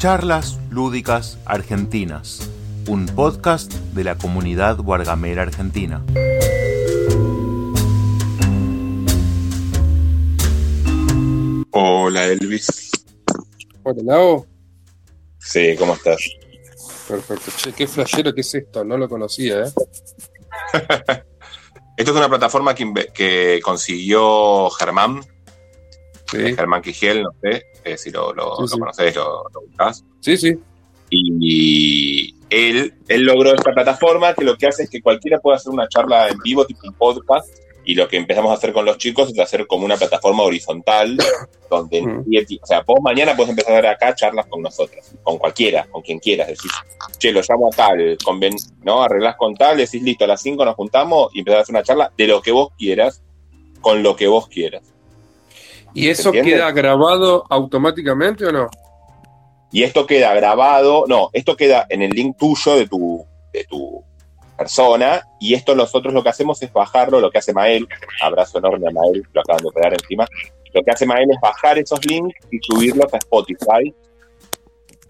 Charlas Lúdicas Argentinas, un podcast de la comunidad Guargamera Argentina. Hola Elvis. Hola Lau. Sí, ¿cómo estás? Perfecto. Che, qué flashero que es esto, no lo conocía, ¿eh? Esto es una plataforma que, consiguió Germán, Sí, Germán Quigiel, no sé eh, si lo, lo, Sí, lo sí. conocés, lo, lo ubicás. sí, sí. Y él, él logró esta plataforma que lo que hace es que cualquiera puede hacer una charla en vivo, tipo un podcast, y lo que empezamos a hacer con los chicos es hacer como una plataforma horizontal, donde, Mm. o sea, vos mañana puedes empezar a hacer acá charlas con nosotros, con cualquiera, con quien quieras, decís, che, lo llamo a tal, conven ¿no? Arreglás con tal, decís, listo, a las 5 nos juntamos y empezás a hacer una charla de lo que vos quieras, con lo que vos quieras. ¿Y eso queda grabado automáticamente o no? Y esto queda grabado, no, esto queda en el link tuyo de tu, de tu persona, y esto nosotros lo que hacemos es bajarlo, lo que hace Mael, abrazo enorme a Mael, lo acaban de operar encima, lo que hace Mael es bajar esos links y subirlos a Spotify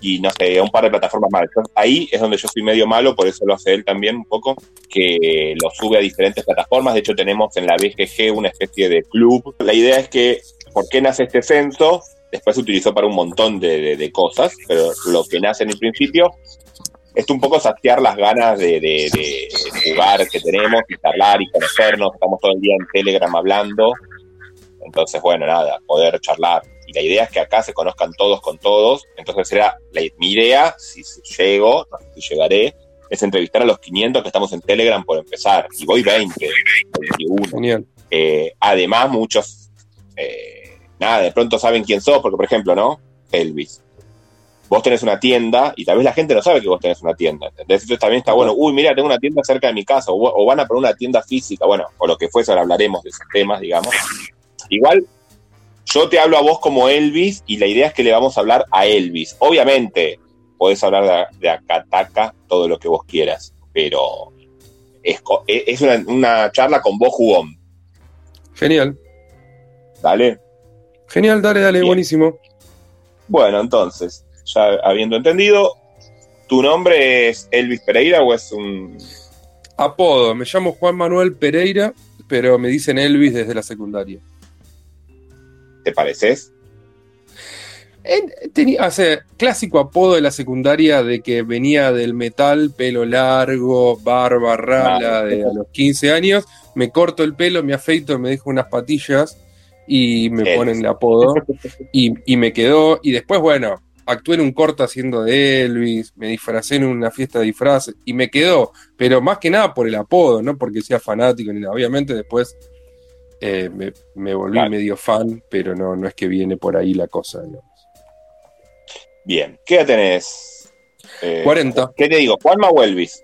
y no sé, a un par de plataformas más. Entonces, ahí es donde yo soy medio malo, por eso lo hace él también un poco, que lo sube a diferentes plataformas. De hecho, tenemos en la BGG una especie de club. La idea es que, ¿por qué nace este censo? Después se utilizó para un montón de, de- de cosas, pero lo que nace en el principio es un poco saciar las ganas de, jugar que tenemos y charlar y conocernos. Estamos todo el día en Telegram hablando. Entonces, bueno, nada, poder charlar. Y la idea es que acá se conozcan todos con todos. Entonces, era la- mi idea, si llego, no sé si llegaré, es entrevistar a los 500 que estamos en Telegram por empezar. Y voy 20, 21. Genial. Eh, además, muchos, eh, nada, de pronto saben quién sos, porque, por ejemplo, ¿no? Elvis. Vos tenés una tienda y tal vez la gente no sabe que vos tenés una tienda, ¿entendés? Entonces también está bueno, uy, mira, tengo una tienda cerca de mi casa, o, o van a poner una tienda física, bueno, o lo que fuese, ahora hablaremos de esos temas, digamos. Igual, yo te hablo a vos como Elvis y la idea es que le vamos a hablar a Elvis. Obviamente, podés hablar de, de Akataka todo lo que vos quieras, pero es una, una charla con vos jugón, Genial. ¿dale? Genial, dale, dale, Bien. buenísimo. Bueno, entonces, ya habiendo entendido, ¿tu nombre es Elvis Pereira o es un... Apodo, me llamo Juan Manuel Pereira, pero me dicen Elvis desde la secundaria. ¿Te pareces? En- tenía, o sea, clásico apodo de la secundaria de que venía del metal, pelo largo, barba rala, de a los 15 años, me corto el pelo, me afeito, me dejo unas patillas y me ponen el apodo y, y me quedó. Y después, bueno, actué en un corto haciendo de Elvis, me disfracé en una fiesta de disfraces y me quedó, pero más que nada por el apodo, no porque sea fanático ni nada. Obviamente después eh, me, me volví Claro. medio fan, pero no, no es que viene por ahí la cosa. ¿no? Bien. ¿Qué edad tenés? Eh, 40. ¿Qué te digo? ¿Juanma o Elvis?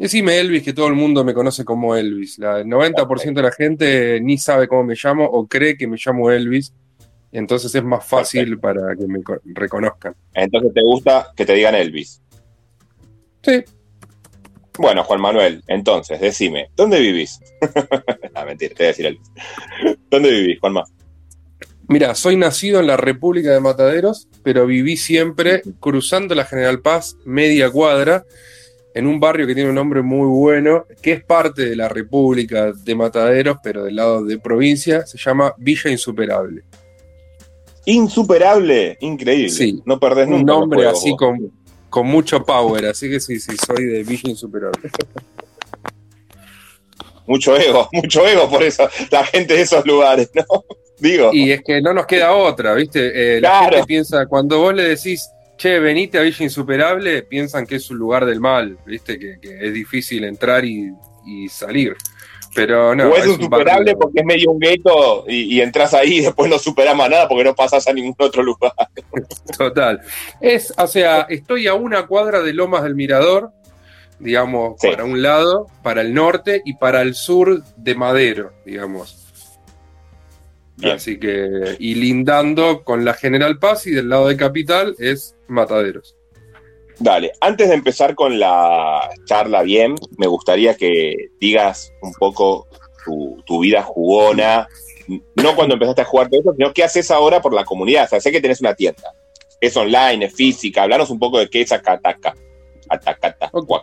Decime Elvis, que todo el mundo me conoce como Elvis. La, el 90% de la gente ni sabe cómo me llamo o cree que me llamo Elvis. Entonces es más fácil para que me co- reconozcan. Entonces te gusta que te digan Elvis. Sí, Bueno, Juan Manuel, entonces, decime, ¿dónde vivís? ah, mentira, te voy a decir Elvis. ¿Dónde vivís, Juanma? mira, soy nacido en la República de Mataderos, pero viví siempre cruzando la General Paz, media cuadra, en un barrio que tiene un nombre muy bueno, que es parte de la República de Mataderos, pero del lado de provincia, se llama Villa Insuperable. Insuperable, increíble. Sí. No perdés nunca. Un nombre juegos, así con, con mucho power, así que sí, sí, soy de Villa Insuperable. Mucho ego, mucho ego por eso, la gente de esos lugares, ¿no? Digo. Y es que no nos queda otra, ¿viste? Eh, la Claro. gente piensa, cuando vos le decís, che, venite a Villa Insuperable, piensan que es un lugar del mal, ¿viste? Que, que es difícil entrar y, y salir. Pero no, o es, insuperable porque es medio un gueto y, y entras ahí y después no superás más nada porque no pasás a ningún otro lugar. Total. Es, o sea, estoy a una cuadra de Lomas del Mirador, digamos, Sí. para un lado, para el norte y para el sur de Madero, digamos. Bien. Así que, y lindando con la General Paz y del lado de Capital es Mataderos. Dale, antes de empezar con la charla bien, me gustaría que digas un poco tu, tu vida jugona, no cuando empezaste a jugar todo eso, sino qué haces ahora por la comunidad. O sea, sé que tenés una tienda, es online, es física. Hablanos un poco de qué es Akataka. Atacata o.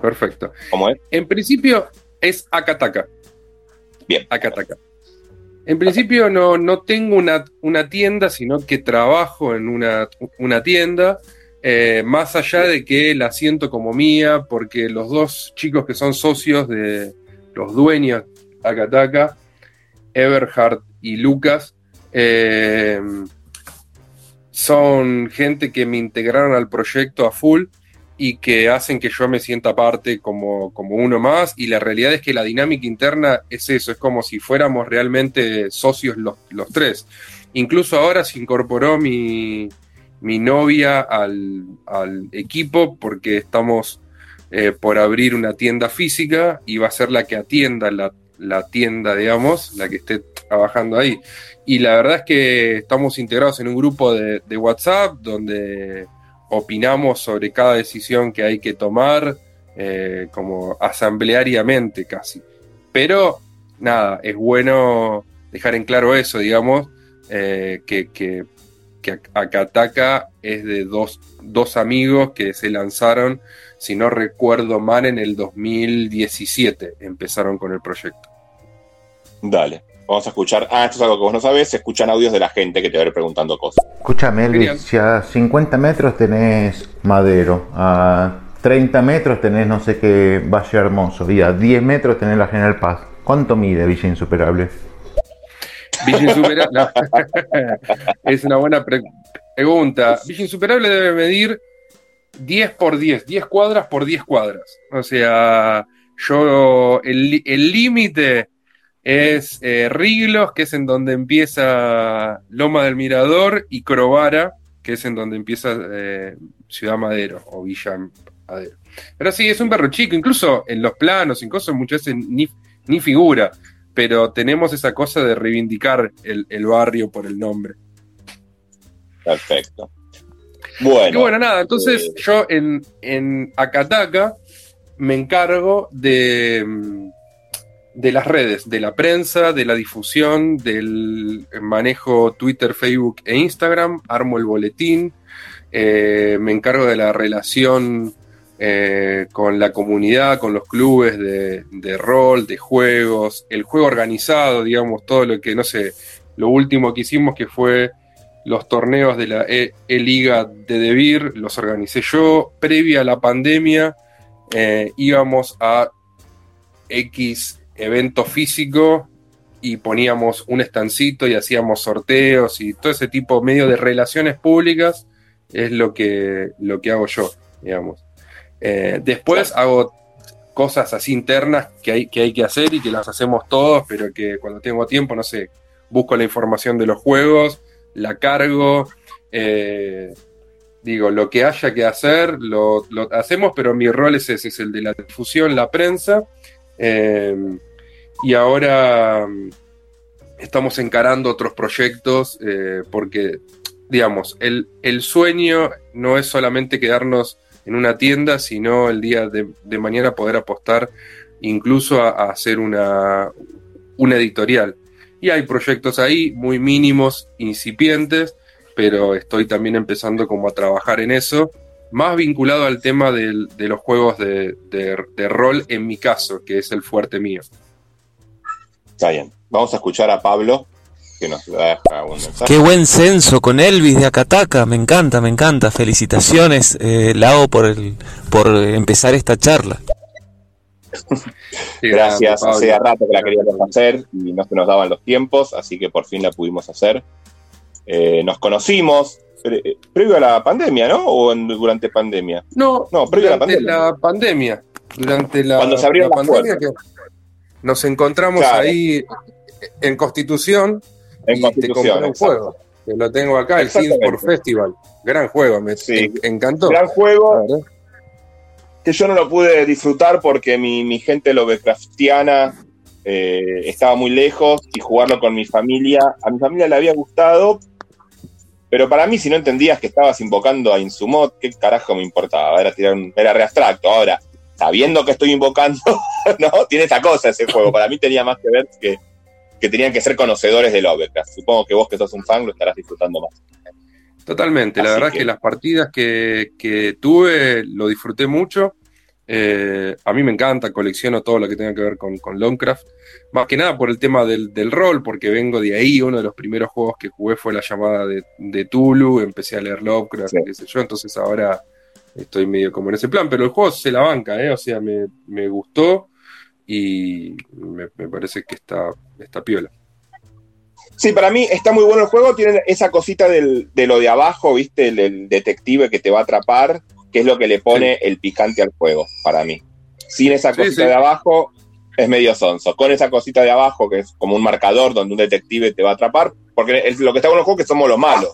Perfecto. ¿Cómo es? En principio es Akataka. Bien. Akataka. En principio no, no tengo una, una tienda, sino que trabajo en una, una tienda, eh, más allá de que la siento como mía, porque los dos chicos que son socios de los dueños de Akataka, Everhard y Lucas, eh, son gente que me integraron al proyecto a full y que hacen que yo me sienta parte como, como uno más. Y la realidad es que la dinámica interna es eso, es como si fuéramos realmente socios los, los tres. Incluso ahora se incorporó mi, mi novia al, al equipo porque estamos eh, por abrir una tienda física y va a ser la que atienda la, la tienda, digamos, la que esté trabajando ahí. Y la verdad es que estamos integrados en un grupo de, de WhatsApp donde opinamos sobre cada decisión que hay que tomar, eh, como asambleariamente casi. Pero nada, es bueno dejar en claro eso, digamos, eh, que, que, que Akataka es de dos, dos amigos que se lanzaron, si no recuerdo mal, en el 2017 empezaron con el proyecto. Dale. Vamos a escuchar. Ah, esto es algo que vos no sabés. Se escuchan audios de la gente que te va a ir preguntando cosas. Escúchame, Elvis, si a 50 metros tenés Madero, a 30 metros tenés no sé qué Valle Hermoso y a 10 metros tenés la General Paz. ¿Cuánto mide Villa Insuperable? Villa Insuperable. no. es una buena pre- pregunta. Villa Insuperable debe medir 10 por 10, 10 cuadras por 10 cuadras. O sea, yo, el límite es eh, Riglos, que es en donde empieza Loma del Mirador, y Crovara, que es en donde empieza eh, Ciudad Madero o Villa Madero. Pero sí, es un perro chico, incluso en los planos, en cosas muchas veces ni, ni figura, pero tenemos esa cosa de reivindicar el, el barrio por el nombre. Perfecto. Bueno. Y bueno, nada, entonces eh, yo en, en Akataka me encargo de, de las redes, de la prensa, de la difusión, del manejo Twitter, Facebook e Instagram, armo el boletín, eh, me encargo de la relación eh, con la comunidad, con los clubes de, rol, de juegos, el juego organizado, digamos, todo lo que, no sé, lo último que hicimos que fue los torneos de la E- E-Liga de Debir, los organicé yo. Previa a la pandemia, eh, íbamos a X evento físico y poníamos un estancito y hacíamos sorteos y todo ese tipo medio de relaciones públicas es lo que, lo que hago yo, digamos. Eh, después hago cosas así internas que hay, que hay que hacer y que las hacemos todos, pero que cuando tengo tiempo, no sé, busco la información de los juegos, la cargo, eh, digo, lo que haya que hacer, lo, lo hacemos, pero mi rol es ese, es el de la difusión, la prensa, eh, y ahora mm, estamos encarando otros proyectos, eh, porque, digamos, el, el sueño no es solamente quedarnos en una tienda, sino el día de, mañana poder apostar incluso a, a hacer una, una editorial. Y hay proyectos ahí muy mínimos, incipientes, pero estoy también empezando como a trabajar en eso, más vinculado al tema del- de los juegos de, de- de rol en mi caso, que es el fuerte mío. Está bien. Vamos a escuchar a Pablo, que nos deja un mensaje. Qué buen censo con Elvis de Acataca, me encanta, me encanta. Felicitaciones, eh, Lao, por, el, por empezar esta charla. Gracias, hacía rato que la queríamos hacer y no se nos daban los tiempos, así que por fin la pudimos hacer. Eh, nos conocimos pre- previo a la pandemia, ¿no? ¿O en- durante pandemia? No, No, previo a la durante pandemia. la pandemia. Durante la, Cuando se abrieron la las pandemia que nos encontramos Claro. ahí en Constitución En y Constitución. te compré un juego. Que lo tengo acá, el. Sims Festival. Gran juego, me Sí. encantó. Gran juego que yo no lo pude disfrutar porque mi, mi gente Lovecraftiana eh, estaba muy lejos y jugarlo con mi familia, a mi familia le había gustado, pero para mí si no entendías que estabas invocando a Insumot, ¿qué carajo me importaba? Era, tirar un- era re abstracto. Ahora, sabiendo que estoy invocando, ¿no? Tiene esa cosa ese juego. Para mí tenía más que ver que, que tenían que ser conocedores de Lovecraft. Supongo que vos que sos un fan lo estarás disfrutando más. Totalmente, la verdad es que las partidas que, que tuve lo disfruté mucho. Eh, a mí me encanta, colecciono todo lo que tenga que ver con, con Lovecraft. Más que nada por el tema del, del rol, porque vengo de ahí. Uno de los primeros juegos que jugué fue la llamada de, de Tulu. Empecé a leer Lovecraft, Sí. qué sé yo. Entonces ahora estoy medio como en ese plan. Pero el juego se la banca, ¿eh? O sea, me, me gustó y me, me parece que está, está piola. Sí, para mí está muy bueno el juego. Tiene esa cosita del, de lo de abajo, ¿viste? El, el detective que te va a atrapar, que es lo que le pone el picante al juego, para mí. Sin esa cosita sí. de abajo, es medio sonso. Con esa cosita de abajo, que es como un marcador donde un detective te va a atrapar, porque es lo que está con los juegos es que somos los malos.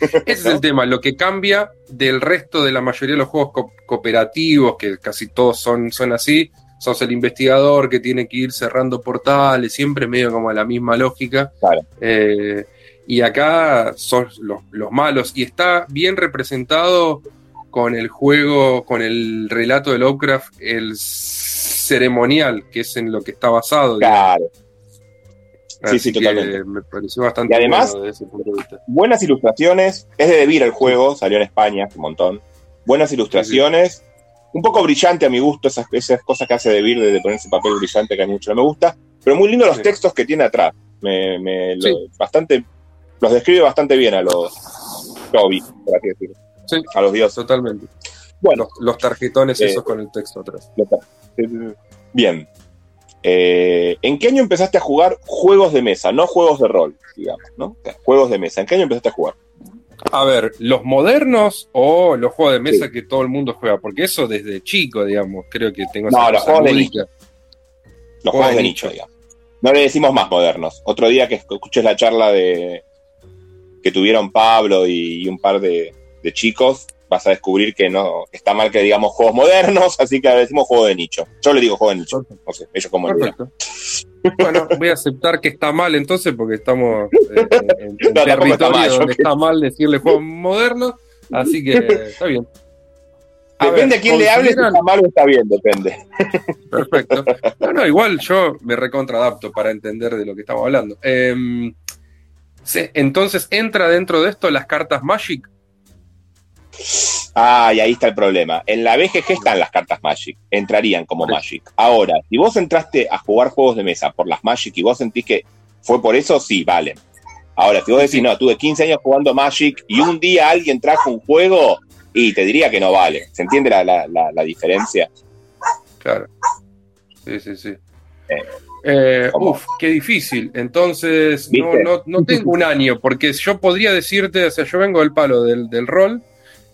Ese es el tema, lo que cambia del resto de la mayoría de los juegos co- cooperativos, que casi todos son, son así, sos el investigador que tiene que ir cerrando portales, siempre medio como la misma lógica. Claro. Eh, y acá son los, los malos, y está bien representado con el juego, con el relato de Lovecraft, el ceremonial, que es en lo que está basado. Claro. Sí, Así sí, totalmente. Me pareció bastante Y además- bueno desde ese punto de vista. Buenas ilustraciones. Es de Debir el juego, salió en España, un montón. Buenas ilustraciones. Un poco brillante a mi gusto, esas, esas cosas que hace Debir de, de poner ese papel brillante que a mí mucho no me gusta. Pero muy lindo los textos que tiene atrás. Me, me- lo- bastante, los describe bastante bien a los Toby, por así decirlo. Sí. A los dioses. Totalmente. Bueno, Los, los tarjetones Eh, esos con el texto atrás. bien. Eh, ¿En qué año empezaste a jugar juegos de mesa? No juegos de rol, digamos, ¿no? Juegos de mesa. ¿En qué año empezaste a jugar? A ver, ¿los modernos o los juegos de mesa que todo el mundo juega? Porque eso desde chico, digamos, creo que tengo No, esa los juegos de lúdica. Los Juegos de de nicho. nicho, digamos. No le decimos más modernos. Otro día que escuches la charla de que tuvieron Pablo y, y un par de, de chicos, vas a descubrir que no está mal que digamos juegos modernos, así que ahora decimos juego de nicho. Yo le digo juego de nicho. No sé, ellos como. Bueno, voy a aceptar que está mal entonces porque estamos eh, en, en No, tampoco está territorio mal, donde que- está mal decirle juegos modernos, así que está bien. A Depende ver, a quién le hable, si ¿consideran- está mal o está bien, depende. Perfecto. No, no, igual yo me recontradapto para entender de lo que estamos hablando. Em, entonces, ¿entra dentro de esto las cartas Magic? Ah, y ahí está el problema. En la BGG están las cartas Magic, entrarían como Magic. Ahora, si vos entraste a jugar juegos de mesa por las Magic y vos sentís que fue por eso, sí, vale. Ahora, si vos decís, no, tuve 15 años jugando Magic y un día alguien trajo un juego, y te diría que no vale. ¿Se entiende la, la- la- la diferencia? Claro. Sí, sí, sí. Eh, Eh, uf, qué difícil. Entonces, no, no, no tengo un año, porque yo podría decirte, o sea, yo vengo del palo del, del rol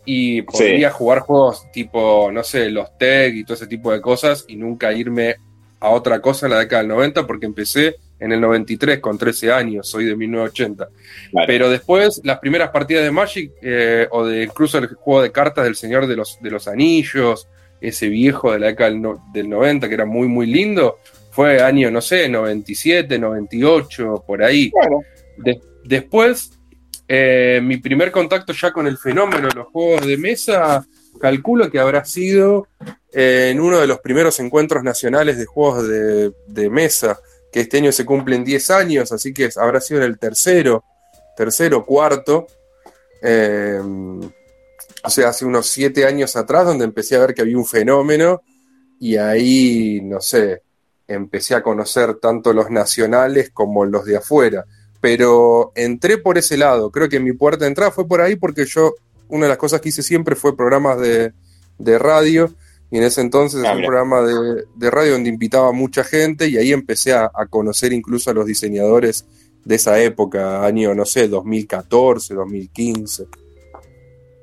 y podría jugar juegos tipo, no sé, los tech y todo ese tipo de cosas y nunca irme a otra cosa en la década del 90 porque empecé en el 93 con 13 años, soy de 1980. Claro. Pero después, las primeras partidas de Magic eh, o de incluso el juego de cartas del Señor de los, de los Anillos, ese viejo de la década del, no- del 90 que era muy, muy lindo, fue año, no sé, 97, 98, por ahí. De- después, eh, mi primer contacto ya con el fenómeno de los juegos de mesa, calculo que habrá sido eh, en uno de los primeros encuentros nacionales de juegos de, mesa, que este año se cumplen 10 años, así que habrá sido en el tercero, tercero, cuarto. eh, o sea, hace unos 7 años atrás, donde empecé a ver que había un fenómeno y ahí, no sé, empecé a conocer tanto los nacionales como los de afuera. Pero entré por ese lado. Creo que mi puerta de entrada fue por ahí porque yo, una de las cosas que hice siempre fue programas de, de radio. Y en ese entonces Ah, hacía un programa de, de radio donde invitaba a mucha gente y ahí empecé a, a conocer incluso a los diseñadores de esa época, año, no sé, 2014, 2015.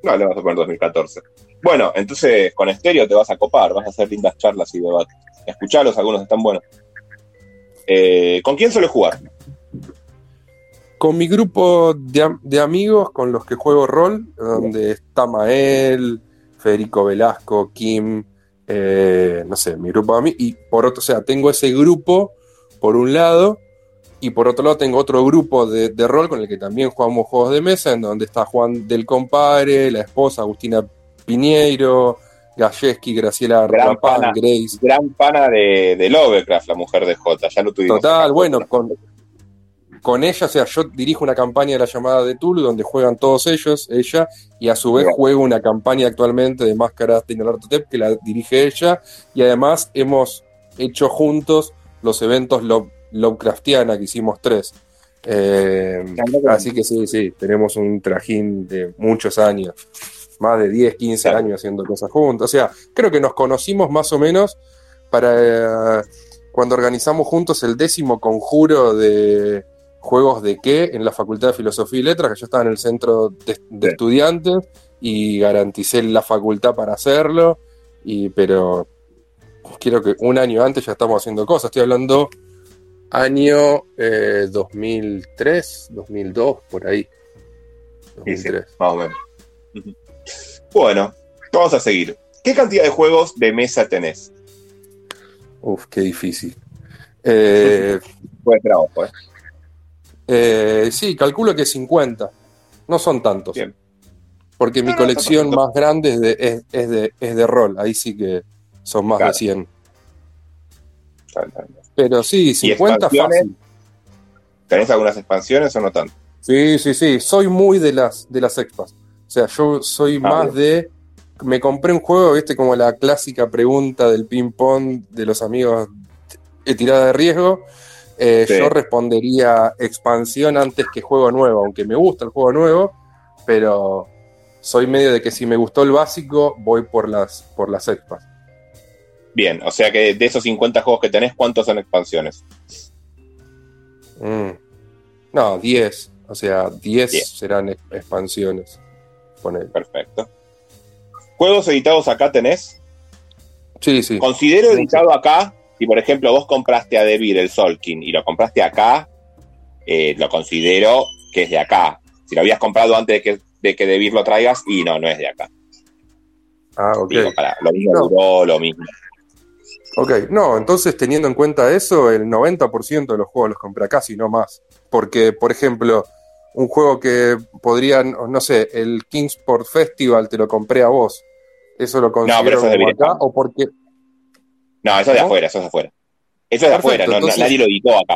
no, le vamos a poner 2014. Bueno, entonces con estéreo te vas a copar, vas a hacer lindas charlas y debates. Escuchalos, algunos están buenos. Eh, ¿Con quién suele jugar? Con mi grupo de, de amigos con los que juego rol, donde está Mael, Federico Velasco, Kim, eh, no sé, mi grupo de amigos, y por otro, o sea, tengo ese grupo por un lado, y por otro lado tengo otro grupo de, de rol con el que también jugamos juegos de mesa, en donde está Juan del Compadre, la esposa Agustina Piñeiro, Galleski, Graciela Gran Rapán, pana. Grace. Gran pana de, de Lovecraft, la mujer de J, ya lo tuvimos. Total, bueno, con, con ella, o sea, yo dirijo una campaña de la llamada de Tulu donde juegan todos ellos, ella, y a su vez juego una campaña actualmente de Máscaras de Inartotep que la dirige ella, y además hemos hecho juntos los eventos Love, Lovecraftiana que hicimos tres. Eh, así que sí, sí, tenemos un trajín de muchos años, más de 10, 15 años haciendo cosas juntos. O sea, creo que nos conocimos más o menos para eh, cuando organizamos juntos el décimo conjuro de juegos de qué en la Facultad de Filosofía y Letras, que yo estaba en el centro de, estudiantes y garanticé la facultad para hacerlo, y, pero quiero que un año antes ya estamos haciendo cosas, estoy hablando año 2003, eh, 2002, por ahí. más o menos. Bueno, vamos a seguir. ¿Qué cantidad de juegos de mesa tenés? Uf, qué difícil. Eh, Puede trabajo, ¿eh? Eh, sí, calculo que 50. No son tantos. Porque mi colección más grande es de, es, de, es de rol. Ahí sí que son más de 100. Pero sí, 50 fácil. ¿Tenés algunas expansiones o no tanto? Sí, sí, sí. Soy muy de las, de las expas. O sea, yo soy ah, más de. Me compré un juego, viste, como la clásica pregunta del ping-pong de los amigos de tirada de riesgo. Eh, yo respondería expansión antes que juego nuevo, aunque me gusta el juego nuevo, pero soy medio de que si me gustó el básico, voy por las, por las expas. Bien, o sea que de esos 50 juegos que tenés, ¿cuántos son expansiones? Mm. No, 10. O sea, 10 serán expansiones. Perfecto. ¿Juegos editados acá tenés? Sí, sí. Considero editado acá si, por ejemplo, vos compraste a Debir el Solkin y lo compraste acá, eh, lo considero que es de acá. Si lo habías comprado antes de que, de que Debir lo traigas, y no, no es de acá. Ah, ok. lo mismo lo mismo. Ok, no, entonces teniendo en cuenta eso, el 90% de los juegos los compré acá, si no más. Porque, por ejemplo, un juego que podría, no sé, el Kingsport Festival te lo compré a vos. Eso lo considero no, acá, o porque, no, eso es de afuera, eso es de afuera. Eso es de afuera, no, nadie lo editó acá.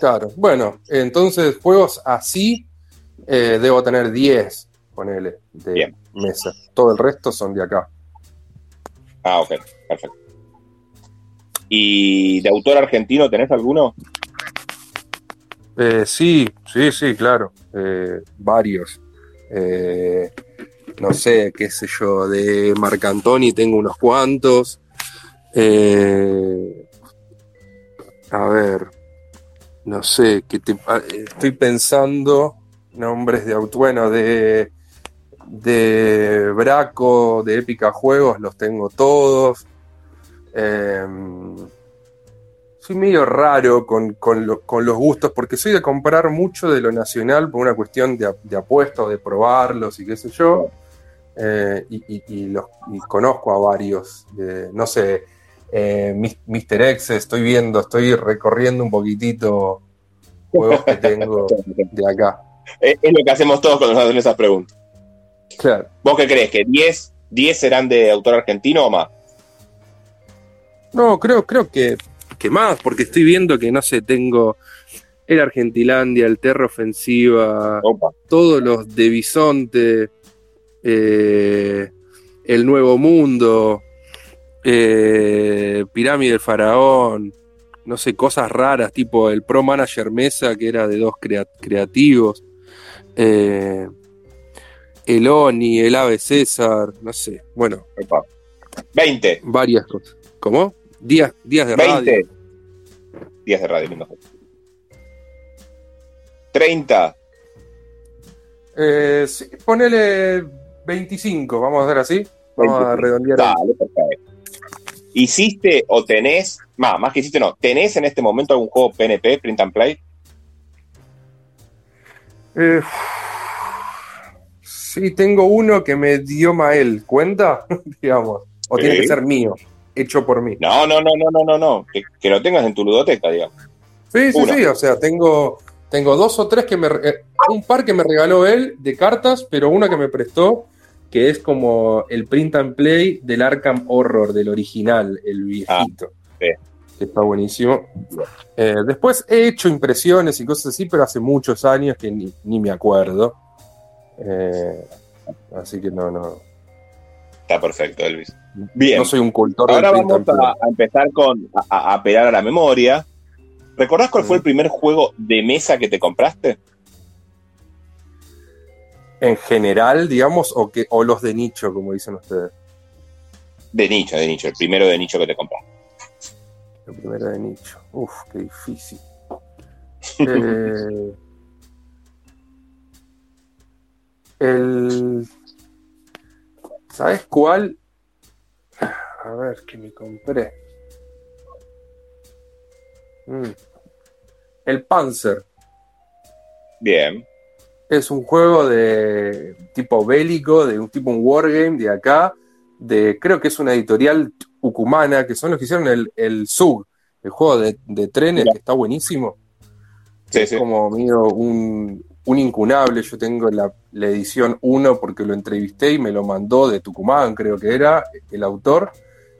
Claro, bueno, entonces juegos así eh, debo tener 10, ponele, de mesa. Todo el resto son de acá. Ah, ok, perfecto. ¿Y de autor argentino tenés alguno? Eh, sí, sí, sí, claro. Eh, varios. no sé, qué sé yo, de Marcantoni tengo unos cuantos. Eh, a ver, no sé, que ah, estoy pensando nombres de auto, bueno, de, de Braco, de Épica Juegos, los tengo todos. Em, soy medio raro con, los gustos, porque soy de comprar mucho de lo nacional por una cuestión de, de apuestos, de probarlos y qué sé yo. Eh, y, los, conozco a varios. no sé, eh, Mr. X, estoy viendo, estoy recorriendo un poquitito juegos que tengo de acá. Es, lo que hacemos todos cuando nos hacen esas preguntas. Claro. ¿Vos qué crees? ¿Que 10, 10 serán de autor argentino o más? No, creo, creo que, que más, porque estoy viendo que, no sé, tengo el Argentilandia, el Terra Ofensiva, todos los de Bisonte, eh, el Nuevo Mundo, eh, Pirámide del Faraón, no sé, cosas raras, tipo el Pro Manager Mesa, que era de dos creativos, eh, el Oni, el Ave César, no sé, bueno. 20. Varias cosas. ¿Cómo? Días, días de 20. radio. Días de radio, lindo. 30. Eh, ponele 25, vamos a hacer así. Vamos a redondear. Dale, perfecto. ¿Hiciste o tenés, más, más que hiciste no, tenés en este momento algún juego PNP, Print and Play? Eh, sí, tengo uno que me dio Mael, ¿cuenta? digamos. O tiene que ser mío, hecho por mí. No, no, no, no, no, no, no. Que, lo tengas en tu ludoteca, digamos. Sí, sí, sí, o sea, tengo, tengo dos o tres que me... Eh, un par que me regaló él de cartas, pero una que me prestó que es como el print and play del Arkham Horror, del original, el viejito. Ah, que está buenísimo. Eh, después he hecho impresiones y cosas así, pero hace muchos años que ni, ni me acuerdo. Eh, así que no, no. Está perfecto, Elvis. Bien. No soy un cultor Ahora del print vamos and play. a, a empezar con a, a apelar a la memoria. ¿Recordás cuál fue el primer juego de mesa que te compraste? En general, digamos, o, que, o los de nicho, como dicen ustedes. De nicho, de nicho, el primero de nicho que te compraste. El primero de nicho. Uf, qué difícil. Eh, el. ¿Sabes cuál? A ver, que me compré. Mm. El Panzer. Bien. Es un juego de tipo bélico, de un tipo un wargame de acá, de creo que es una editorial ucumana, que son los que hicieron el, el SUG, el juego de, de trenes, que está buenísimo. Sí, Es sí. como medio un, un incunable. Yo tengo la, la edición 1 porque lo entrevisté y me lo mandó de Tucumán, creo que era el autor.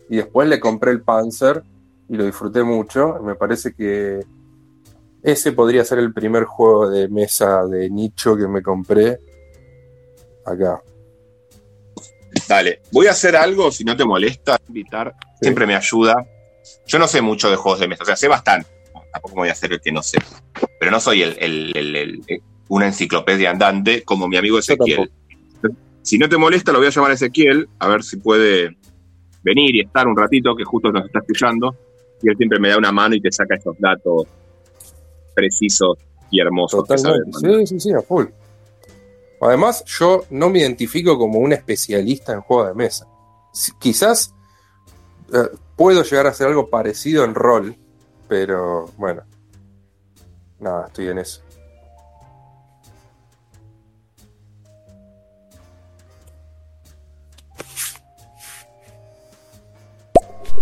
Y después le compré el Panzer y lo disfruté mucho. Me parece que ese podría ser el primer juego de mesa de nicho que me compré acá. Dale. Voy a hacer algo, si no te molesta, invitar. Siempre me ayuda. Yo no sé mucho de juegos de mesa, o sea, sé bastante. Tampoco me voy a hacer el que no sé. Pero no soy el, el- el- el- una enciclopedia andante como mi amigo Ezequiel. Si no te molesta, lo voy a llamar a Ezequiel, a ver si puede venir y estar un ratito, que justo nos está escuchando. Y él siempre me da una mano y te saca esos datos precisos y hermosos. que sabe Totalmente. mandar. Sí, sí, sí, a full. Además, yo no me identifico como un especialista en juegos de mesa. Quizás eh, puedo llegar a hacer algo parecido en rol, pero bueno. Nada, estoy en eso.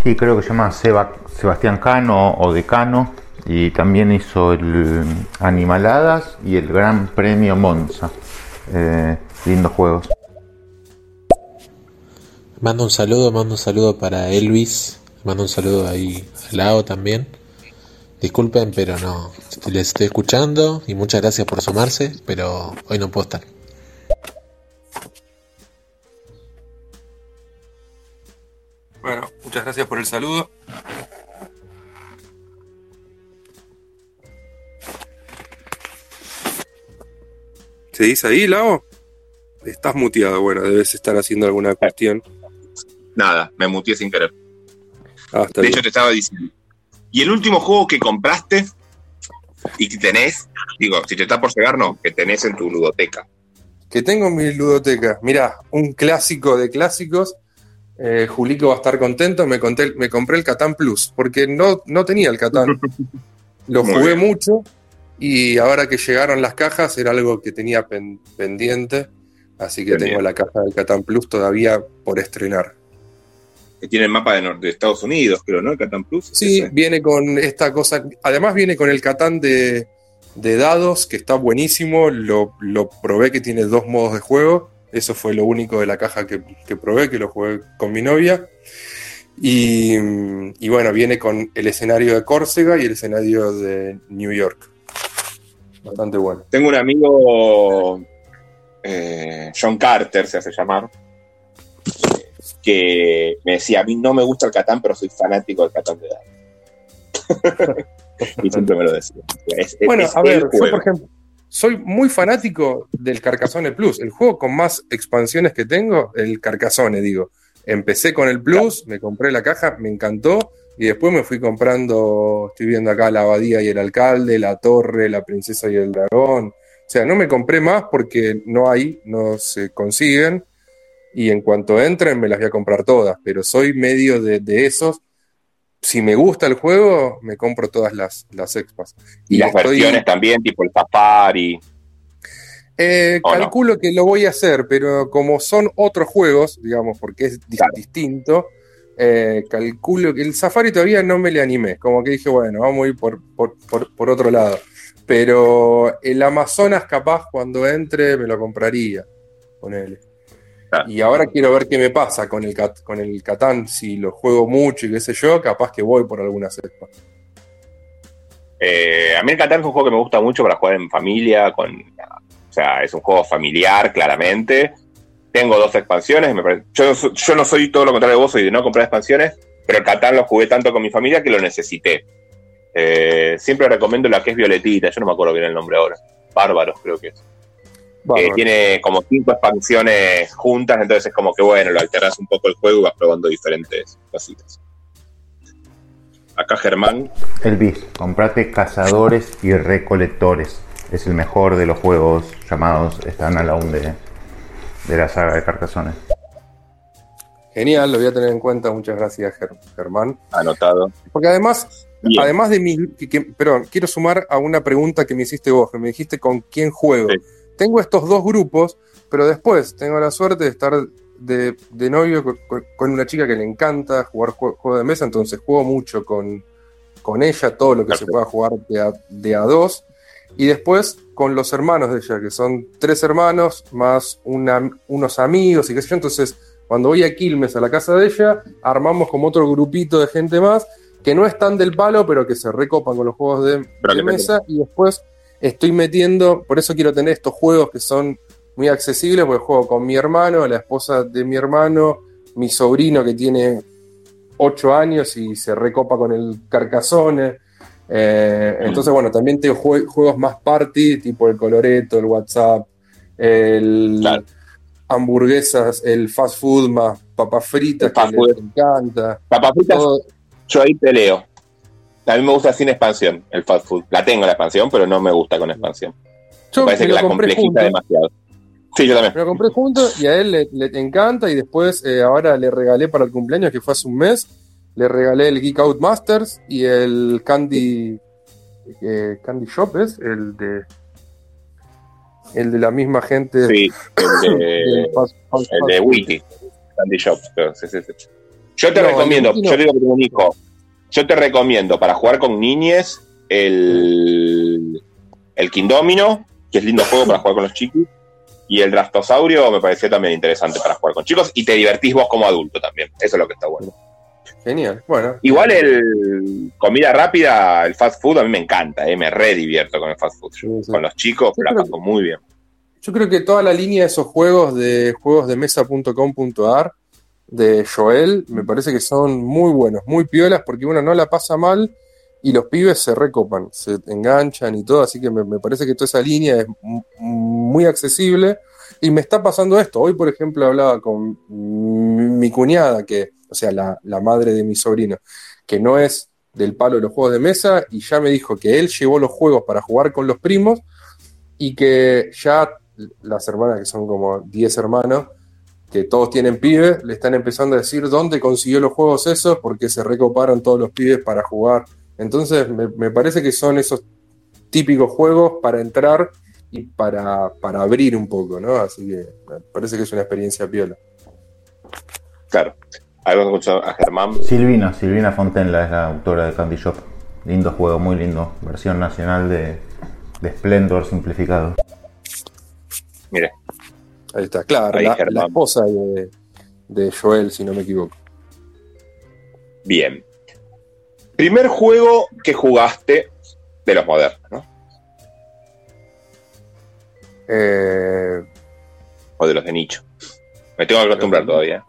Sí, creo que se llama Seba- Sebastián Cano o Decano y también hizo el Animaladas y el Gran Premio Monza. Eh, lindos juegos. Mando un saludo, mando un saludo para Elvis, mando un saludo ahí al lado también. Disculpen, pero no, les estoy escuchando y muchas gracias por sumarse, pero hoy no puedo estar. Bueno, muchas gracias por el saludo. ¿Se dice ahí, Lao? Estás muteado, bueno, debes estar haciendo alguna cuestión. Nada, me muteé sin querer. Ah, De bien. hecho, te estaba diciendo. Y el último juego que compraste y que tenés, digo, si te está por llegar, no, que tenés en tu ludoteca. Que tengo en mi ludoteca. Mirá, un clásico de clásicos. Eh, Julico va a estar contento. Me, conté- me compré el Catán Plus, porque no, no tenía el Catán. Lo Muy jugué bien. mucho y ahora que llegaron las cajas era algo que tenía pen- pendiente. Así que Bien, tengo la caja del Catán Plus todavía por estrenar. Que tiene el mapa de, Estados Unidos, creo, ¿no? El Catan Plus. Sí, Ese. viene con esta cosa. Además, viene con el Catán de, de dados, que está buenísimo. Lo, lo probé que tiene dos modos de juego. Eso fue lo único de la caja que, que probé, que lo jugué con mi novia. Y, y bueno, viene con el escenario de Córcega y el escenario de New York. Bastante bueno. Tengo un amigo, eh, John Carter, se hace llamar, que me decía, a mí no me gusta el Catán, pero soy fanático del Catán de dados. y siempre me lo decía. Es- Bueno, es a ver, yo por ejemplo, soy muy fanático del Carcassonne Plus. El juego con más expansiones que tengo, el Carcassonne, digo. Empecé con el Plus, me compré la caja, me encantó, y después me fui comprando, estoy viendo acá la abadía y el alcalde, la torre, la princesa y el dragón. O sea, no me compré más porque no hay, no se consiguen, y en cuanto entren me las voy a comprar todas, pero soy medio de, de esos. Si me gusta el juego, me compro todas las, las expas. Y las estoy- versiones también, tipo el Safari. Eh, calculo que lo voy a hacer, pero como son otros juegos, digamos, porque es Claro. distinto, eh, calculo que el Safari todavía no me le animé. Como que dije, bueno, vamos a ir por, por, por- por otro lado. Pero el Amazonas, capaz, cuando entre, me lo compraría. Ponele. Ah. Y ahora quiero ver qué me pasa con el, Cat- con el Catán. Si lo juego mucho y qué sé yo, capaz que voy por alguna cepa. Eh, a mí el Catán es un juego que me gusta mucho para jugar en familia, con, o sea, es un juego familiar, claramente. Tengo dos expansiones, me parece- yo, no so- yo no soy todo lo contrario de vos, soy de no comprar expansiones, pero el Catán lo jugué tanto con mi familia que lo necesité. Eh, siempre recomiendo la que es Violetita, yo no me acuerdo bien el nombre ahora. Bárbaros, creo que es. que Bárbaro. tiene como cinco expansiones juntas, entonces es como que bueno, lo alternas un poco el juego y vas probando diferentes cositas. Acá Germán, Elvis, comprate cazadores y recolectores. Es el mejor de los juegos llamados Standalone de, de la saga de Carcassonne. Genial, lo voy a tener en cuenta. Muchas gracias, Ger- Germán. anotado. Porque además, Bien. además de mi. que- que- perdón, quiero sumar a una pregunta que me hiciste vos, que me dijiste con quién juego. Sí. Tengo estos dos grupos, pero después tengo la suerte de estar de, de novio con, una chica que le encanta jugar jue- juego de mesa, entonces juego mucho con, con ella, todo lo que se pueda jugar de a, de a dos. Y después con los hermanos de ella, que son tres hermanos más una- unos amigos y qué sé yo. Entonces, cuando voy a Quilmes, a la casa de ella, armamos como otro grupito de gente más que no están del palo, pero que se recopan con los juegos de, mesa. Y después estoy metiendo, por eso quiero tener estos juegos que son muy accesibles, porque juego con mi hermano, la esposa de mi hermano, mi sobrino que tiene 8 años y se recopa con el Carcassonne. Eh, entonces, bueno, también tengo jue- juegos más party, tipo el Coloreto, el WhatsApp, el Claro. hamburguesas, el fast food más papas fritas que les encanta. Papas fritas, Todo- yo ahí peleo. A mí me gusta sin expansión, el fast food. La tengo la expansión, pero no me gusta con expansión. Yo me parece me que la complejita junto. demasiado. Sí, yo también. Me lo compré junto y a él le, le encanta y después eh, ahora le regalé para el cumpleaños que fue hace un mes, le regalé el Geek Out Masters y el Candy eh, Candy Shop es el de el de la misma gente Sí, el de, fast- fast- el de fast. Witty, Candy Shop. sí, sí, sí. Yo te No, recomiendo, yo digo que tengo un hijo. Yo te recomiendo para jugar con niñes el, el Kingdomino, que es lindo juego para jugar con los chicos. Y el Drastosaurio me pareció también interesante para jugar con chicos. Y te divertís vos como adulto también. Eso es lo que está bueno. Genial. Bueno, Igual el comida rápida, el fast food, a mí me encanta, eh, me re divierto con el fast food. Sí, sí. Con los chicos Yo la paso muy bien. Yo creo que toda la línea de esos juegos de juegosdemesa.com.ar de Joel me parece que son muy buenos, muy piolas, porque uno no la pasa mal y los pibes se recopan, se enganchan y todo, así que me, me parece que toda esa línea es muy accesible. Y me está pasando esto. Hoy, por ejemplo, hablaba con mi cuñada, que, o sea, la, la madre de mi sobrino, que no es del palo de los juegos de mesa, y ya me dijo que él llevó los juegos para jugar con los primos y que ya las hermanas, que son como 10 hermanos, que todos tienen pibes, le están empezando a decir dónde consiguió los juegos esos, porque se recoparon todos los pibes para jugar. Entonces, me, me parece que son esos típicos juegos para entrar y para, para abrir un poco, ¿no? Así que me parece que es una experiencia piola. Claro. Algo escuchado a Germán. Silvina, Silvina Fontenla es la autora de Candy Shop. Lindo juego, muy lindo. Versión nacional de, de Splendor simplificado. Mire, Ahí está, claro, Ahí, la, esposa de, de Joel, si no me equivoco. bien. Primer juego que jugaste de los modernos, ¿no? Eh, O de los de nicho. Me tengo que acostumbrar todavía.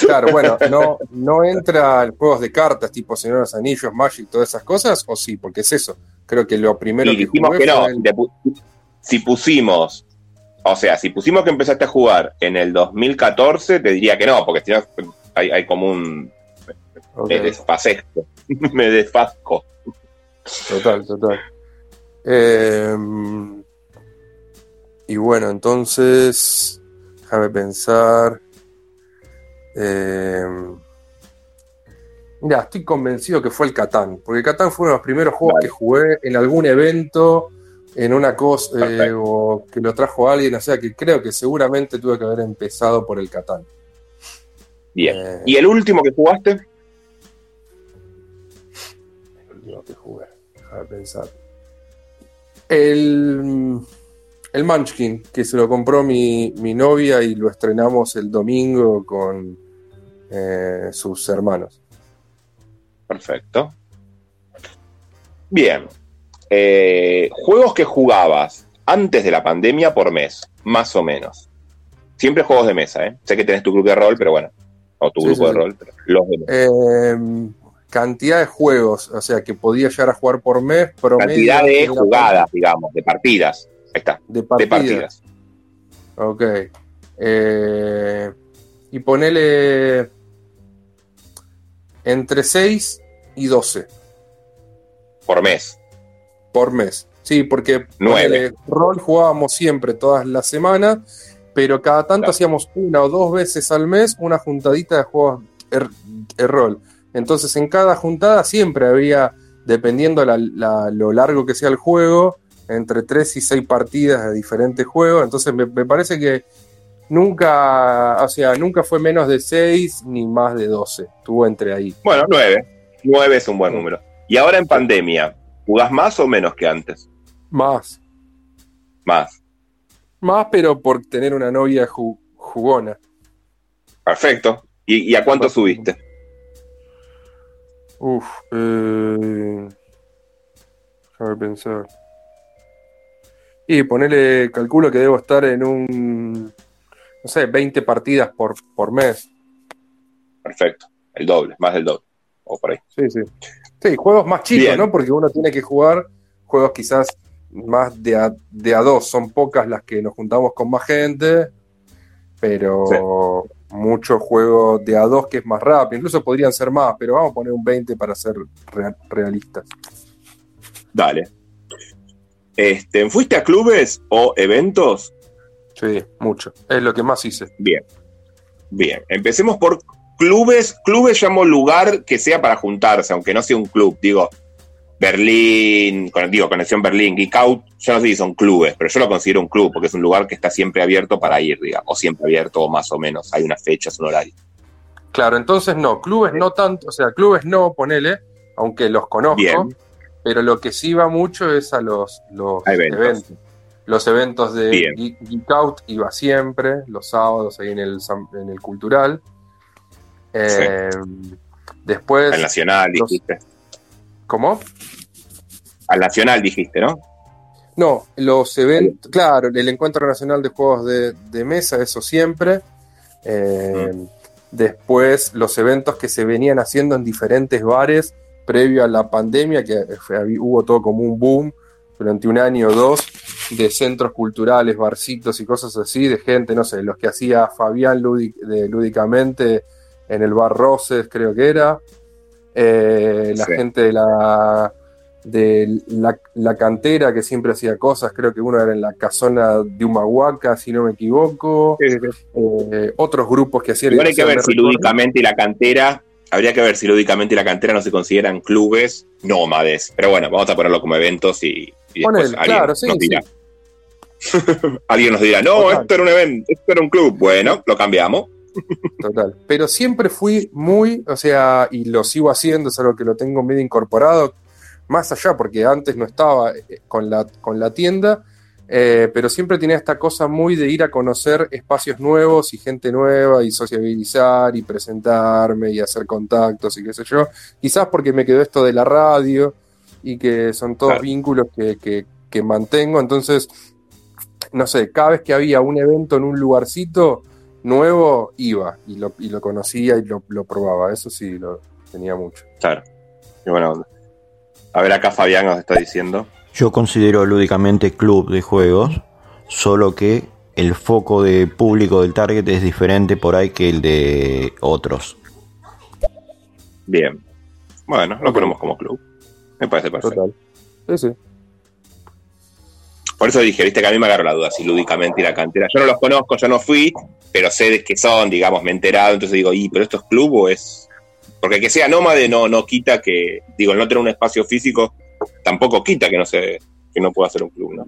Claro, bueno, no, no entra en juegos de cartas tipo Señor de los Anillos, Magic, todas esas cosas, o sí, porque es eso. Creo que lo primero Y que dijimos jugué que no. el- si pusimos, o sea, si pusimos que empezaste a jugar en el 2014, te diría que no, porque si no hay, hay como un. Me desfasezco. me desfasco. Total, total. Eh, y bueno, entonces, déjame pensar. Eh, mira, estoy convencido que fue el Catán, porque el Catán fue uno de los primeros juegos Vale. que jugué en algún evento, en una cosa, eh, o que lo trajo alguien, o sea que creo que seguramente tuve que haber empezado por el Catán. Bien. Eh, ¿Y el último que jugaste? el último que jugué. Déjame pensar. El, el Munchkin, que se lo compró mi, mi novia y lo estrenamos el domingo con eh, sus hermanos. Perfecto. Bien. Eh, juegos que jugabas antes de la pandemia por mes, más o menos. Siempre juegos de mesa, ¿eh? Sé que tenés tu club de rol, pero bueno. O tu Sí, grupo sí, de sí. rol, pero los de mesa. Eh, cantidad de juegos, o sea, que podía llegar a jugar por mes, promedio Cantidad de jugadas, digamos, de partidas. Ahí está. De De partidas. partidas. Ok. Eh, y ponele entre 6 y 12 Por mes. por mes. Sí, porque Nueve. ponele, rol jugábamos siempre, todas las semanas, pero cada tanto Claro. hacíamos una o dos veces al mes una juntadita de juegos de, de rol. Entonces en cada juntada siempre había, dependiendo la- la- lo largo que sea el juego, entre 3 y 6 partidas de diferentes juegos. Entonces me, me parece que nunca, o sea, nunca fue menos de 6 ni más de 12. Estuvo entre ahí. Bueno, nueve. Nueve es un buen número. Y ahora en pandemia, ¿jugás más o menos que antes? Más. Más. Más, pero por tener una novia ju- jugona. Perfecto. ¿Y, y a cuánto subiste? Uf, eh, déjame pensar. Y ponerle, calculo que debo estar en un, no sé, 20 partidas por, por mes. Perfecto. El doble, más del doble. O por ahí. Sí, sí. Sí, juegos más chicos, Bien. ¿no? Porque uno tiene que jugar juegos quizás más de a, de a dos. Son pocas las que nos juntamos con más gente, pero muchos juegos de a dos que es más rápido. Incluso podrían ser más, pero vamos a poner un 20 para ser rea- realistas. Dale. Este, ¿Fuiste a clubes o eventos? Sí, mucho. Es lo que más hice. Bien. Bien. Empecemos por clubes. Clubes llamo lugar que sea para juntarse, aunque no sea un club. Digo, Berlín, digo, Conexión Berlín, Geek Out, yo no sé si son clubes, pero yo lo considero un club porque es un lugar que está siempre abierto para ir, digamos, o siempre abierto, o más o menos. Hay unas fechas, un horario. Claro, entonces no, clubes no tanto, o sea, clubes no, ponele, aunque los conozco, Bien. pero lo que sí va mucho es a los, los A eventos. eventos. Los eventos de. Geek, Geek Out iba siempre, los sábados ahí en el, en el cultural. Eh, Después, Al Nacional, los- dijiste. ¿cómo? Al Nacional dijiste, ¿no? No, los eventos, claro, el Encuentro Nacional de Juegos de, de Mesa, eso siempre. Eh, Después, los eventos que se venían haciendo en diferentes bares previo a la pandemia, que fue- hubo todo como un boom durante un año o dos de centros culturales, barcitos y cosas así, de gente, no sé, los que hacía Fabián Lúdic- de Lúdicamente en el bar Roses, creo que era. Eh, la Sí. gente de la de la, la cantera que siempre hacía cosas, creo que uno era en la casona de Humahuaca, si no me equivoco, Eh, otros grupos que hacían... Igual hay que ver si lúdicamente y la cantera, habría que ver si lúdicamente y la cantera no se consideran clubes nómades. Pero bueno, vamos a ponerlo como eventos y, y después alguien claro, sí, nos dirá. sí, Alguien nos dirá, no, Total. esto era un evento, esto era un club. Bueno, lo cambiamos. total. Pero siempre fui muy, o sea, y lo sigo haciendo, es algo que lo tengo medio incorporado, más allá, porque antes no estaba eh, con la, con la tienda, eh, pero siempre tenía esta cosa muy de ir a conocer espacios nuevos y gente nueva y sociabilizar y presentarme y hacer contactos y qué sé yo. Quizás porque me quedó esto de la radio y que son todos Claro. vínculos que, que- que mantengo. Entonces, no sé, cada vez que había un evento en un lugarcito nuevo, iba y lo, y lo conocía y lo, lo probaba. Eso sí, lo tenía mucho. Claro. Qué buena onda. A ver, acá Fabián nos está diciendo. Yo considero lúdicamente club de juegos, solo que el foco de público del target es diferente por ahí que el de otros. Bien. Bueno, lo ponemos como club. Me parece perfecto. Total. Sí, sí. Por eso dije, viste que a mí me agarró la duda si lúdicamente y la cantera. Yo no los conozco, yo no fui, pero sé de qué son, digamos, me he enterado, entonces digo, ¿y pero esto es club o es...? Porque que sea nómade no, no quita que, digo, el no tener un espacio físico tampoco quita que no se, que no pueda ser un club, ¿no?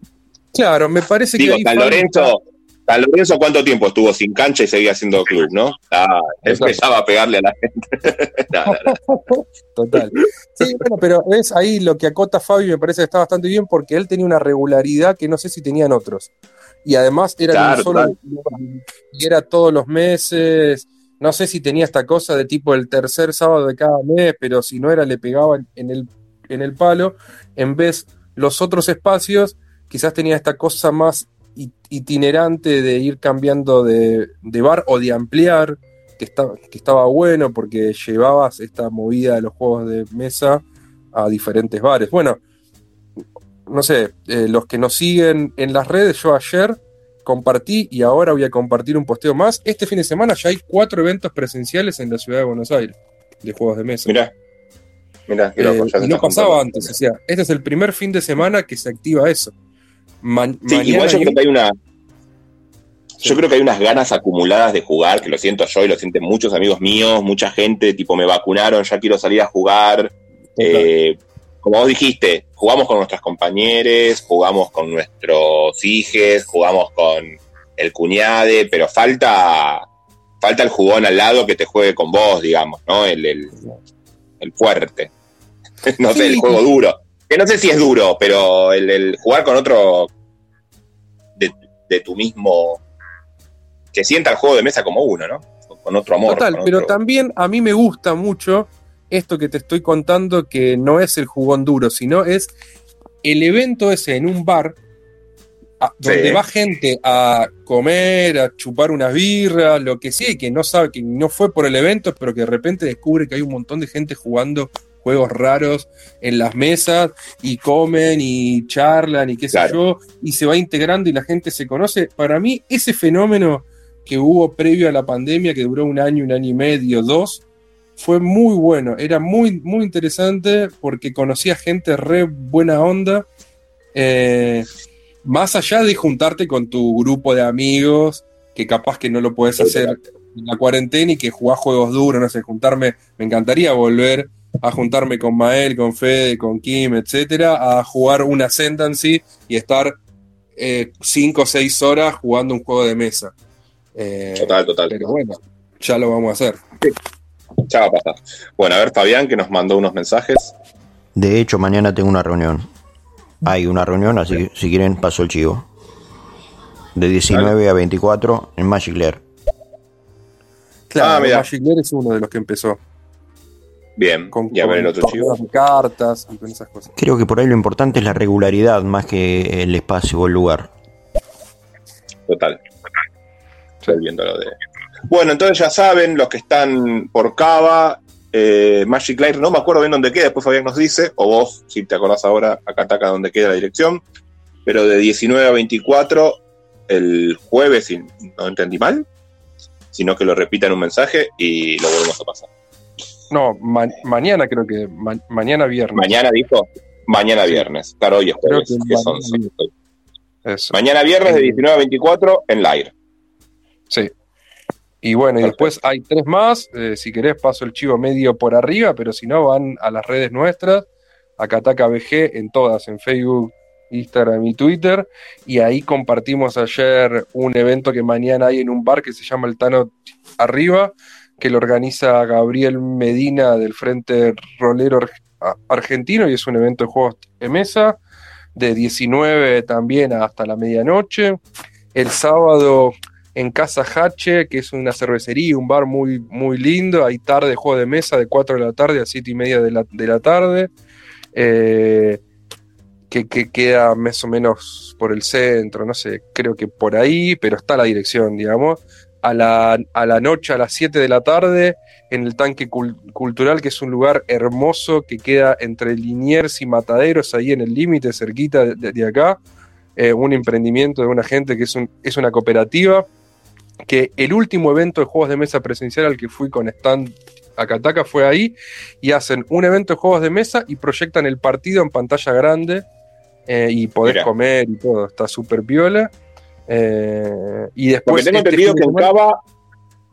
Claro, me parece Digo, que San Lorenzo, San Lorenzo, ¿cuánto tiempo estuvo sin cancha y seguía haciendo club, no? Ah, empezaba a pegarle a la gente. No, no, no. Total. Sí, bueno, pero es ahí lo que acota Fabio me parece que está bastante bien porque él tenía una regularidad que no sé si tenían otros. Y además era Claro, solo claro. y era todos los meses. No sé si tenía esta cosa de tipo el tercer sábado de cada mes, pero si no era, le pegaban en el, en el palo. En vez los otros espacios, quizás tenía esta cosa más itinerante de ir cambiando de, de bar o de ampliar, que, está, que estaba bueno porque llevabas esta movida de los juegos de mesa a diferentes bares. Bueno, no sé, eh, los que nos siguen en las redes, yo ayer compartí y ahora voy a compartir un posteo más. Este fin de semana ya hay cuatro eventos presenciales en la ciudad de Buenos Aires de juegos de mesa. Mirá. Mirá, qué Eh, loco, ya no pasaba antes, o sea, este es el primer fin de semana que se activa eso. Ma- Sí, igual yo creo que hay una. Yo creo que hay unas ganas acumuladas de jugar, que lo siento yo y lo sienten muchos amigos míos, mucha gente, tipo me vacunaron, ya quiero salir a jugar. Eh, como vos dijiste, jugamos con nuestras compañeros, jugamos con nuestros hijos, jugamos con el cuñade, pero falta falta el jugón al lado que te juegue con vos, digamos, ¿no? El, el, el fuerte. no sé, el juego duro. Que no sé si es duro, pero el, el jugar con otro de, de tu mismo. que sienta el juego de mesa como uno, ¿no? Con otro amor. Total, pero también a mí me gusta mucho esto que te estoy contando, que no es el jugón duro, sino es el evento ese en un bar a- donde Sí. va gente a comer, a chupar unas birras, lo que sea, que no sabe, que no fue por el evento, pero que de repente descubre que hay un montón de gente jugando juegos raros en las mesas y comen y charlan y qué sé Claro. yo, y se va integrando y la gente se conoce. Para mí, ese fenómeno que hubo previo a la pandemia, que duró un año, un año y medio, dos, fue muy bueno. Era muy, muy interesante porque conocía gente re buena onda. Eh, más allá de juntarte con tu grupo de amigos, que capaz que no lo puedes hacer en la cuarentena y que jugás juegos duros, no sé, juntarme, me encantaría volver a juntarme con Mael, con Fede, con Kim, etcétera, a jugar una Ascendancy y estar eh, cinco o seis horas jugando un juego de mesa. Eh, Total, total. pero bueno, ya lo vamos a hacer. Ya va a pasar. Bueno, a ver, Fabián, que nos mandó unos mensajes. De hecho, mañana tengo una reunión. Hay una reunión, así que si quieren paso el chivo. De 19 a 24 en Magic Lair. Claro, Ah, mira. Magic Lair es uno de los que empezó. Bien, Con, y a ver el otro chivo. cartas y con esas cosas. Creo que por ahí lo importante es la regularidad más que el espacio o el lugar. Total. Estoy viendo lo de. Bueno, entonces ya saben, los que están por Cava, eh, Magic Lair, no me acuerdo bien dónde queda, después Fabián nos dice, o vos, si te acordás ahora, acá ataca dónde queda la dirección, pero de 19 a 24, el jueves, si no entendí mal, sino que lo repitan un mensaje y lo volvemos a pasar. No, ma- mañana creo que, ma- mañana viernes. Mañana dijo, mañana viernes, claro, hoy es Creo jueves, que que son- mañana son- Eso. mañana viernes de 19 a 24 en Lair. Sí. Y bueno, y después hay tres más. eh, si querés, paso el chivo medio por arriba, pero si no, van a las redes nuestras, a Kataka BG, en todas, en Facebook, Instagram y Twitter. Y ahí compartimos ayer un evento que mañana hay en un bar que se llama El Tano Arriba, que lo organiza Gabriel Medina del Frente Rolero Argentino y es un evento de juegos de mesa, de 19 también hasta la medianoche. El sábado en Casa Hache, que es una cervecería, un bar muy, muy lindo. Hay tarde, juego de mesa de 4 de la tarde a 7 y media de la, de la tarde. eh, que, que queda más o menos por el centro, no sé, creo que por ahí, pero está la dirección, digamos. A la, a la noche, a las 7 de la tarde, en el Tanque Cul- Cultural, que es un lugar hermoso que queda entre Liniers y Mataderos, ahí en el límite, cerquita de, acá. Eh, un emprendimiento de una gente que es, un- es una cooperativa que el último evento de juegos de mesa presencial al que fui con stand Akataka fue ahí y hacen un evento de juegos de mesa y proyectan el partido en pantalla grande eh, y podés Mira. comer y todo, está súper piola. Eh, y Porque después tengo este entendido fin de que en Cava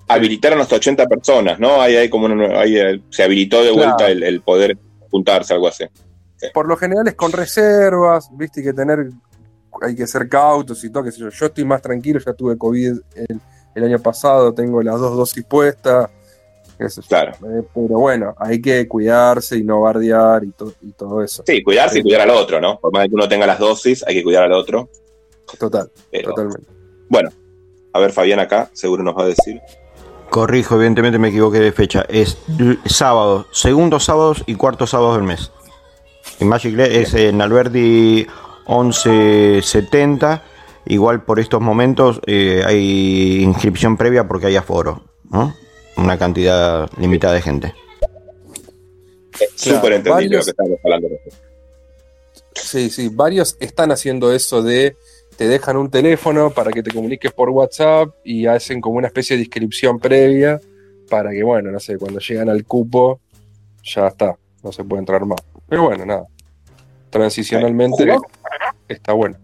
habilitaron hasta 80 personas, ¿no? Ahí hay como una- ahí, eh, se habilitó de vuelta Claro. el, el poder juntarse, algo así. por lo general es con reservas, viste, que tener hay que ser cautos y todo, qué sé yo. Yo estoy más tranquilo, ya tuve COVID el, el año pasado, tengo las dos dosis puestas. Claro. Eh, pero bueno, hay que cuidarse y no bardear y, to- y todo eso. Sí, cuidarse y cuidar al otro, ¿no? Por más que uno tenga las dosis, hay que cuidar al otro. Total, Pero, totalmente. bueno, a ver, Fabián acá, seguro nos va a decir. Corrijo, evidentemente me equivoqué de fecha. Es sábado, segundos sábados y cuartos sábados del mes. En Magic Le- es en Alberti 1170. Igual por estos momentos eh, hay inscripción previa porque hay aforo. ¿no? Una cantidad limitada de gente. Eh, Claro, Súper entendible varios- lo que estamos hablando. Sí, sí, varios están haciendo eso de te dejan un teléfono para que te comuniques por WhatsApp y hacen como una especie de inscripción previa para que, bueno, no sé, cuando llegan al cupo ya está, no se puede entrar más. Pero bueno, nada. Transicionalmente ¿Jugás? está bueno.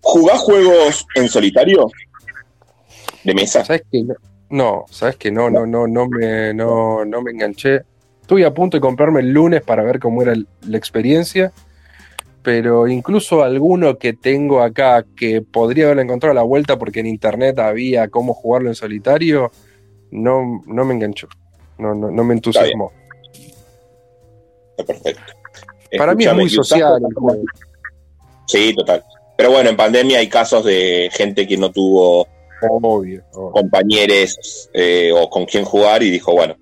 ¿Jugás juegos en solitario? ¿De mesa? ¿Sabes que no? No, sabes que no, no, no, no me, no, no me enganché. Estuve a punto de comprarme el lunes para ver cómo era la experiencia, pero incluso alguno que tengo acá que podría haberlo encontrado a la vuelta porque en internet había cómo jugarlo en solitario, no, no me enganchó. No, no, no me entusiasmó. Está perfecto. Para mí es muy ¿y usás social el juego. Sí, total. Pero bueno, en pandemia hay casos de gente que no tuvo Obvio, obvio. compañeros eh, o con quién jugar y dijo, bueno.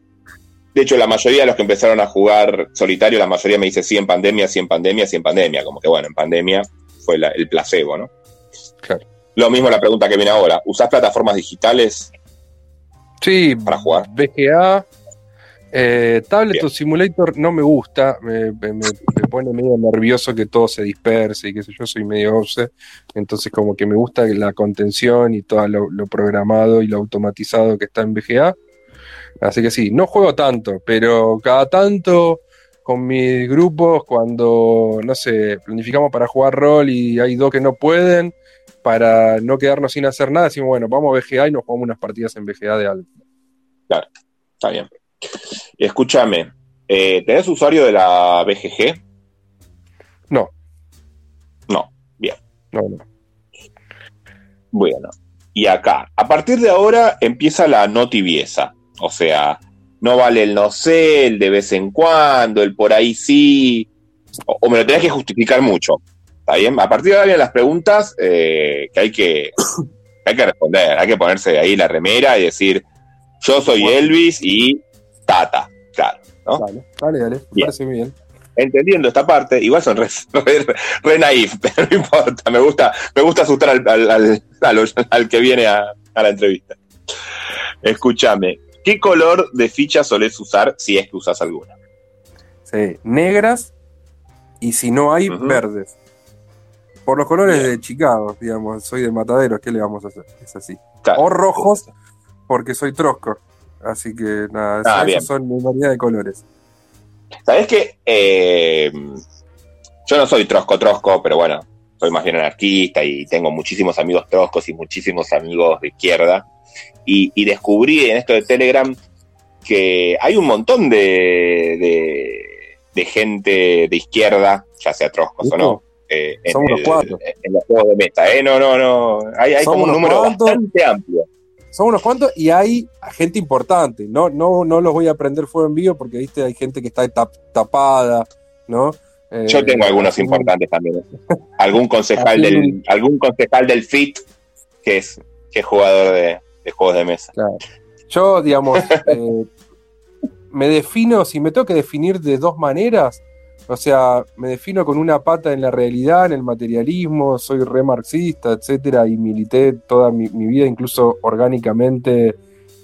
De hecho, la mayoría de los que empezaron a jugar solitario, la mayoría me dice sí en pandemia, sí en pandemia, sí en pandemia. Como que bueno, en pandemia fue la- el placebo, ¿no? Claro. Lo mismo la pregunta que viene ahora. ¿Usás plataformas digitales? Sí, Para jugar. VGA. Eh, Tablet Bien. o Simulator no me gusta, me, me- me- pone medio nervioso que todo se disperse y qué sé yo, soy medio obse, entonces como que me gusta la contención y todo lo, lo programado y lo automatizado que está en VGA. Así que sí, no juego tanto, pero cada tanto con mis grupos, cuando, no sé, planificamos para jugar rol y hay dos que no pueden, para no quedarnos sin hacer nada, decimos, bueno, vamos a VGA y nos jugamos unas partidas en VGA de algo. Está bien. Escúchame, eh, ¿tenés usuario de la BGG? No. No, bien. No, no. Bueno, y acá, a partir de ahora empieza la no tibieza. O sea, no vale el no sé, el de vez en cuando, el por ahí sí, o, o me lo tenés que justificar mucho. ¿Está bien? A partir de ahora vienen las preguntas eh, que hay que, hay que responder. Hay que ponerse ahí la remera y decir, yo soy Elvis y Tata. Claro, ¿no? Dale, dale, dale. Me Bien. parece muy bien. entendiendo esta parte, igual son re, re, re naif, pero no importa, me gusta, me gusta asustar al, al, al- al- al que viene a, a la entrevista. Escúchame, ¿qué color de ficha solés usar si es que usas alguna? Sí, negras y si no hay, verdes. Por los colores de Chicago, digamos, soy de Mataderos, ¿qué le vamos a hacer? Es así. Claro. O rojos, porque soy trosco. Así que nada, Ah, esos bien. son mi variedad de colores. ¿Sabés qué? Eh, yo no soy trosco trosco, pero bueno, soy más bien anarquista y tengo muchísimos amigos troscos y muchísimos amigos de izquierda. Y, y descubrí en esto de Telegram que hay un montón de, de, de gente de izquierda, ya sea troscos o no. eh, en, Son unos el- cuantos. en los juegos de mesa, ¿eh? No, no, no. Hay, hay como un número cuantos. bastante amplio. Son unos cuantos y hay gente importante. No, no, no los voy a prender fuego en vivo porque viste, hay gente que está tap- tapada, ¿no? Eh, Yo tengo algunos importantes también. ¿eh? Algún concejal del, algún concejal del FIT que es, que es jugador de, de juegos de mesa. Yo, digamos, eh, me defino, si me tengo que definir de dos maneras, o sea, me defino con una pata en la realidad, en el materialismo, soy re marxista, etcétera, y milité toda mi, mi vida, incluso orgánicamente,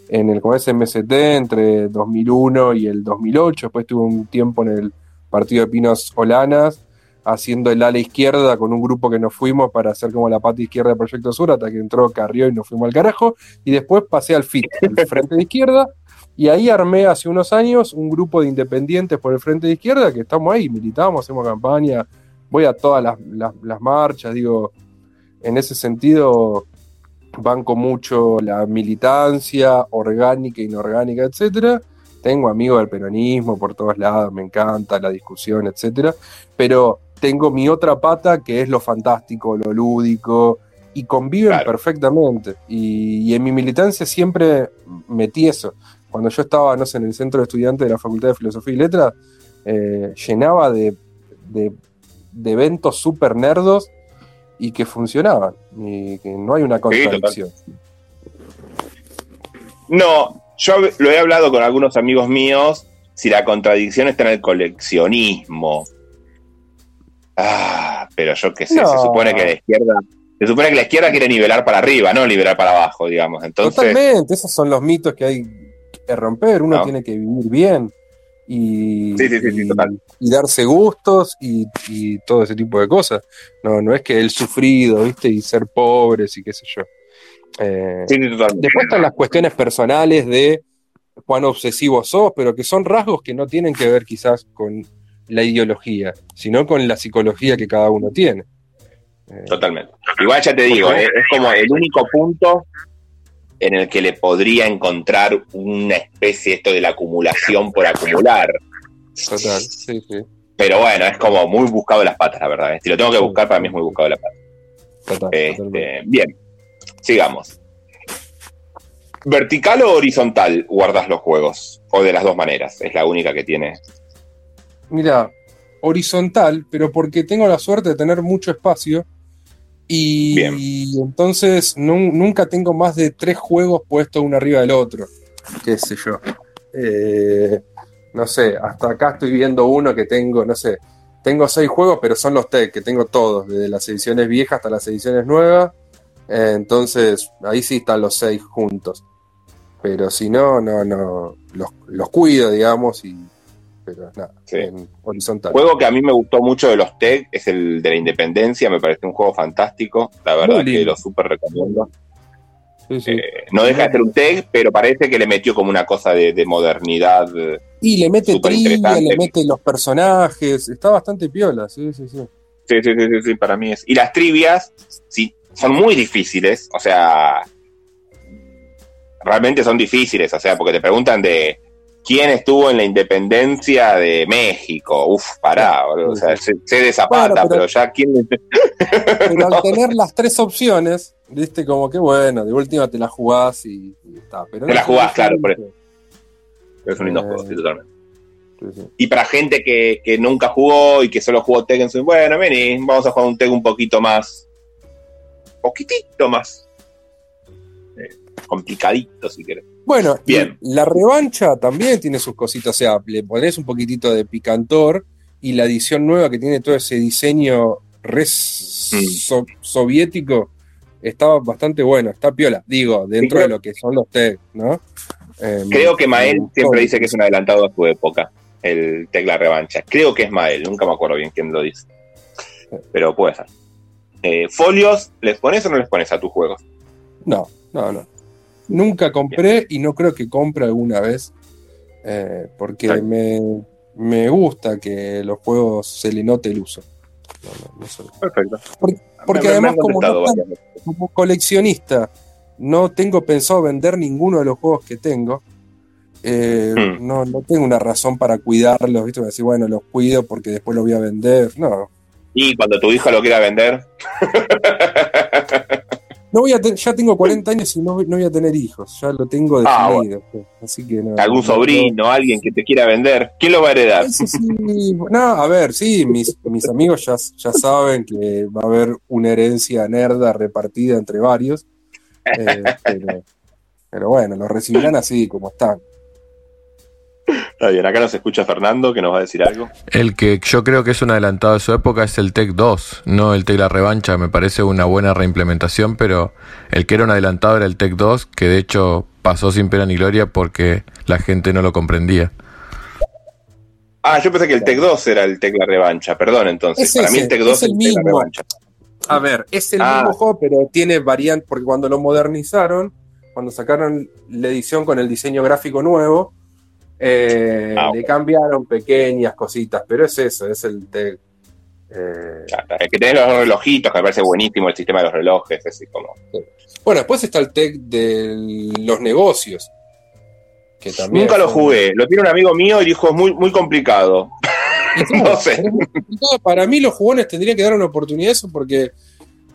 en el Congreso MST entre 2001 y el 2008. Después tuve un tiempo en el Partido de Pinos Olanas, haciendo el ala izquierda con un grupo que nos fuimos para hacer como la pata izquierda de Proyecto Sur, hasta que entró Carrió y nos fuimos al carajo. Y después pasé al FIT, el Frente de Izquierda, y ahí armé hace unos años un grupo de independientes por el Frente de Izquierda, que estamos ahí, militamos, hacemos campaña, voy a todas las, las- las marchas, digo, en ese sentido banco mucho la militancia orgánica, inorgánica, etcétera. Tengo amigos del peronismo por todos lados, me encanta la discusión, etcétera. Pero tengo mi otra pata que es lo fantástico, lo lúdico, y conviven Claro. perfectamente. Y, y en mi militancia siempre metí eso. Cuando yo estaba, no sé, en el centro de estudiantes de la Facultad de Filosofía y Letras, eh, llenaba de, de- de eventos super nerdos y que funcionaban. Y que no hay una contradicción. No, yo lo he hablado con algunos amigos míos si la contradicción está en el coleccionismo. Ah, pero yo qué sé, se supone que la izquierda, se supone que la izquierda quiere nivelar para arriba, no nivelar para abajo, digamos. Entonces, Totalmente, esos son los mitos que hay que romper. Uno No. tiene que vivir bien y, Sí, sí, sí, sí, y- total. y darse gustos y, y todo ese tipo de cosas. No, no es que el sufrido, ¿viste? Y ser pobres y qué sé yo. Eh, sí. Después están las cuestiones personales de cuán obsesivo sos, pero que son rasgos que no tienen que ver quizás con la ideología, sino con la psicología que cada uno tiene. Eh, Totalmente. Igual ya te digo, eh, es como el único punto en el que le podría encontrar una especie esto de la acumulación por acumular. total, sí, sí, Pero bueno, es como muy buscado las patas, la verdad. eh. Si lo tengo que buscar, para mí es muy buscado las patas. total, Este, totalmente. bien, sigamos. ¿Vertical o horizontal guardas los juegos? O de las dos maneras, es la única que tiene. Mira, horizontal, pero porque tengo la suerte de tener mucho espacio y, Bien. entonces nun- nunca tengo más de tres juegos puestos uno arriba del otro. Qué sé yo. Eh, no sé, hasta acá estoy viendo uno que tengo, no sé, tengo seis juegos, pero son los tech, que tengo todos, desde las ediciones viejas hasta las ediciones nuevas. Eh, entonces, ahí sí están los seis juntos. Pero si no, no, no, los, los cuido, digamos, y pero nada, Sí. en horizontal. juego que a mí me gustó mucho de los TEC es el de la Independencia, me parece un juego fantástico. La verdad que lo súper recomiendo. Sí, sí. Eh, no deja de ser un TEC, pero parece que le metió como una cosa de, de modernidad. y le mete trivia, interesante. le mete los personajes, está bastante piola, sí, sí, sí. Sí, sí, sí, sí, sí, para mí es. Y las trivias, sí, son muy difíciles, o sea, realmente son difíciles, o sea, porque te preguntan de quién estuvo en la independencia de México. Uf, pará, boludo, o sea, sé, sé de Zapata, Bueno, pero... pero- ya quién. Pero al tener las tres opciones, viste, como que bueno, de última te la jugás y, y está. Pero Te la no- jugás, no- claro, por eso. Es un lindo Eh, juego, sí, totalmente. Sí, sí. Y para gente que, que nunca jugó y que solo jugó Tekken, bueno, vení, vamos a jugar un Tekken un poquito más. Poquitito más. eh, complicadito, si querés. Bueno, Bien. la revancha también tiene sus cositas, o sea, le pones un poquitito de picantor y la edición nueva que tiene todo ese diseño re so- soviético estaba bastante bueno, está piola, digo, dentro de lo que son los tech, ¿no? Eh, Creo que Mael siempre dice que es un adelantado a su época, el Tecla Revancha. Creo que es Mael, nunca me acuerdo bien quién lo dice. Pero puede ser. Eh, ¿Folios les pones o no les pones a tus juegos? No, no, no. Nunca compré y no creo que compre alguna vez. eh, porque Claro. me, me gusta que los juegos se le note el uso. No, no, no soy- Perfecto. Porque, porque Me- además, como coleccionista, no tengo pensado vender ninguno de los juegos que tengo. eh, Hmm. no, no tengo una razón para cuidarlos, ¿viste? Decir, bueno, los cuido porque después los voy a vender. No, Y cuando tu hijo lo quiera vender, no voy a te- ya tengo 40 años y no, no voy a tener hijos, ya lo tengo Ah, definido. Así que no, algún no- sobrino, alguien que te quiera vender, ¿quién lo va a heredar? Eso sí, no, a ver, sí, mis, mis amigos ya, ya saben que va a haber una herencia nerda repartida entre varios, eh, pero, pero bueno, lo recibirán así como están. Está bien, acá nos escucha Fernando que nos va a decir algo. El que yo creo que es un adelantado de su época es el Tech 2, no el Tech La Revancha. Me parece una buena reimplementación, pero el que era un adelantado era el Tech 2, que de hecho pasó sin pena ni gloria porque la gente no lo comprendía. Ah, yo pensé que el Tec 2 era el Tecla Revancha, perdón entonces. Es Para mí el Tec 2 es el mismo. Revancha. A ver, es el Ah. mismo juego, pero tiene variantes, porque cuando lo modernizaron, cuando sacaron la edición con el diseño gráfico nuevo, eh, Ah, le cambiaron pequeñas cositas, pero es eso, es el Tech. eh, que tenés los relojitos, que me parece buenísimo el sistema de los relojes, así como. Bueno, después está el tech de los negocios. Que también Nunca lo jugué, lo tiene un amigo mío y dijo es muy, muy complicado. no sé. Para mí los jugones tendrían que dar una oportunidad a eso porque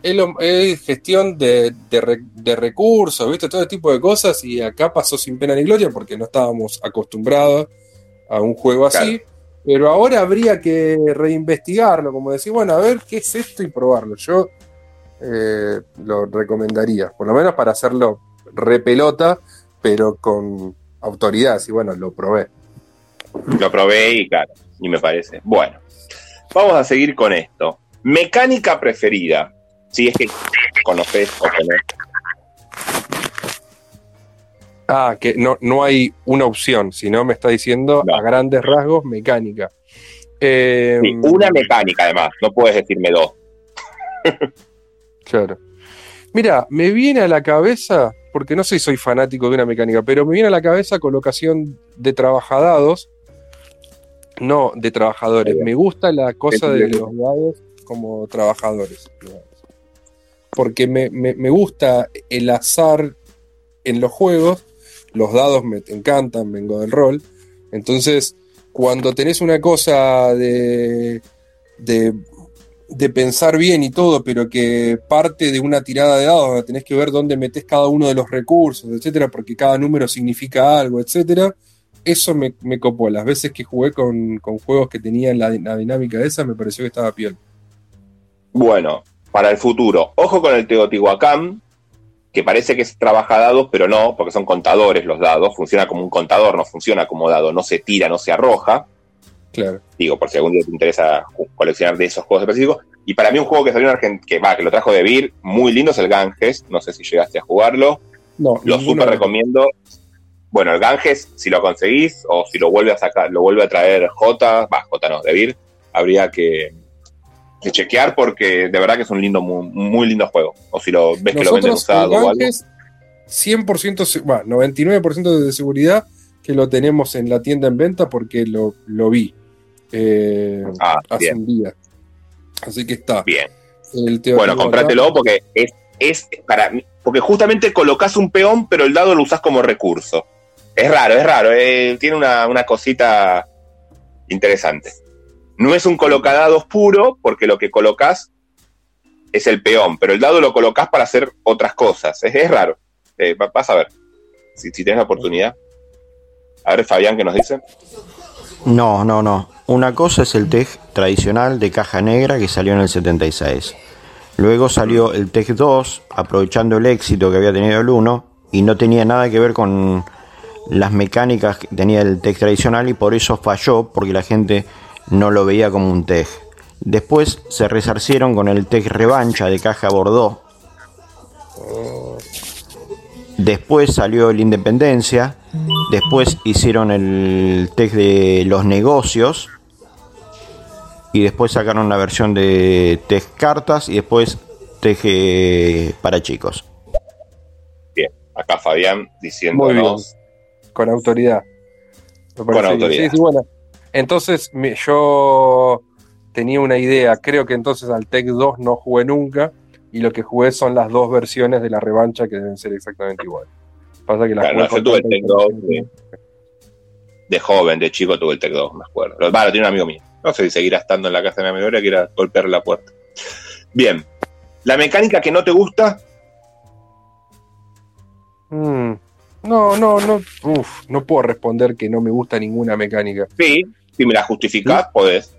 es, lo- es gestión de, de de recursos, ¿viste? Todo tipo de cosas y acá pasó sin pena ni gloria porque no estábamos acostumbrados a un juego así. Pero ahora habría que reinvestigarlo, como decir, bueno, a ver qué es esto y probarlo. Yo eh, lo recomendaría, por lo menos para hacerlo repelota, pero con autoridad. Y bueno, lo probé. Lo probé y claro, y me parece. Bueno, vamos a seguir con esto. Mecánica preferida. Si es que conoces o tenés. Ah, que no, no hay una opción, sino me está diciendo No. a grandes rasgos mecánica. Eh, Sí, una mecánica además, no puedes decirme dos. Claro. Mira, me viene a la cabeza, porque no sé si soy fanático de una mecánica, pero me viene a la cabeza colocación de trabajadados, no de trabajadores. Me gusta la cosa de los dados como trabajadores. Porque me, me- gusta el azar en los juegos, los dados me encantan, vengo del rol. Entonces, cuando tenés una cosa de, de, de pensar bien y todo, pero que parte de una tirada de dados, tenés que ver dónde metés cada uno de los recursos, etcétera, porque cada número significa algo, etcétera. Eso me, me copó. Las veces que jugué con, con juegos que tenían la, la dinámica esa, me pareció que estaba piel. Bueno, para el futuro, ojo con el Teotihuacán, que parece que es trabaja dados, pero no, porque son contadores los dados. Funciona como un contador, no funciona como dado, no se tira, no se arroja. Claro. Digo, por si algún día te interesa coleccionar de esos juegos específicos. Y para mí un juego que salió en Argentina, que va, que lo trajo de Vir, muy lindo es el Ganges. No sé si llegaste a jugarlo. No, Lo súper recomiendo. Bueno, el Ganges, si lo conseguís, o si lo vuelve a sacar, lo vuelve a traer J, va, J no, de Vir, habría que, que chequear porque de verdad que es un lindo, muy, muy lindo juego. O si lo ves que lo venden usado o algo. Ganges, 100%, se- bueno, 99% de seguridad que lo tenemos en la tienda en venta porque lo, lo vi eh, Ah, hace bien, un día. Así que está. bien. El Bueno, comprátelo porque es, es para mí, porque justamente colocas un peón, pero el dado lo usás como recurso. Es raro, es raro, eh, tiene una, una cosita interesante. No es un colocadados puro, porque lo que colocas es el peón, pero el dado lo colocas para hacer otras cosas. Es, raro. Eh, va- vas a ver, si, si tienes la oportunidad. A ver, Fabián, ¿qué nos dice? No, no, no. Una cosa es el TEG tradicional de caja negra que salió en el 76. Luego salió el TEG 2, aprovechando el éxito que había tenido el 1, y no tenía nada que ver con las mecánicas que tenía el TEG tradicional y por eso falló, porque la gente no lo veía como un TEG. Después se resarcieron con el TEG revancha de caja Bordeaux. Después salió el Independencia. Después hicieron el TEG de los negocios. Y después sacaron la versión de TEG cartas y después TEG eh, para chicos. Bien, acá Fabián diciéndonos. con autoridad. Me bien. autoridad. Sí, sí, bueno. Entonces, me- yo tenía una idea. Creo que entonces al Tech 2 no jugué nunca. Y lo que jugué son las dos versiones de la revancha que deben ser exactamente igual. Pasa que las Claro, jugué no, yo tuve el Tech 2 intención. de joven, de chico tuve el Tec 2, me acuerdo. Lo, lo tiene un amigo mío. No sé si seguirá estando en la casa de mi ahora que ir a golpear la puerta. Bien. La mecánica que no te gusta, Mm, No, no, no. Uf, no puedo responder que no me gusta ninguna mecánica. sí. Si me la justificás, podés.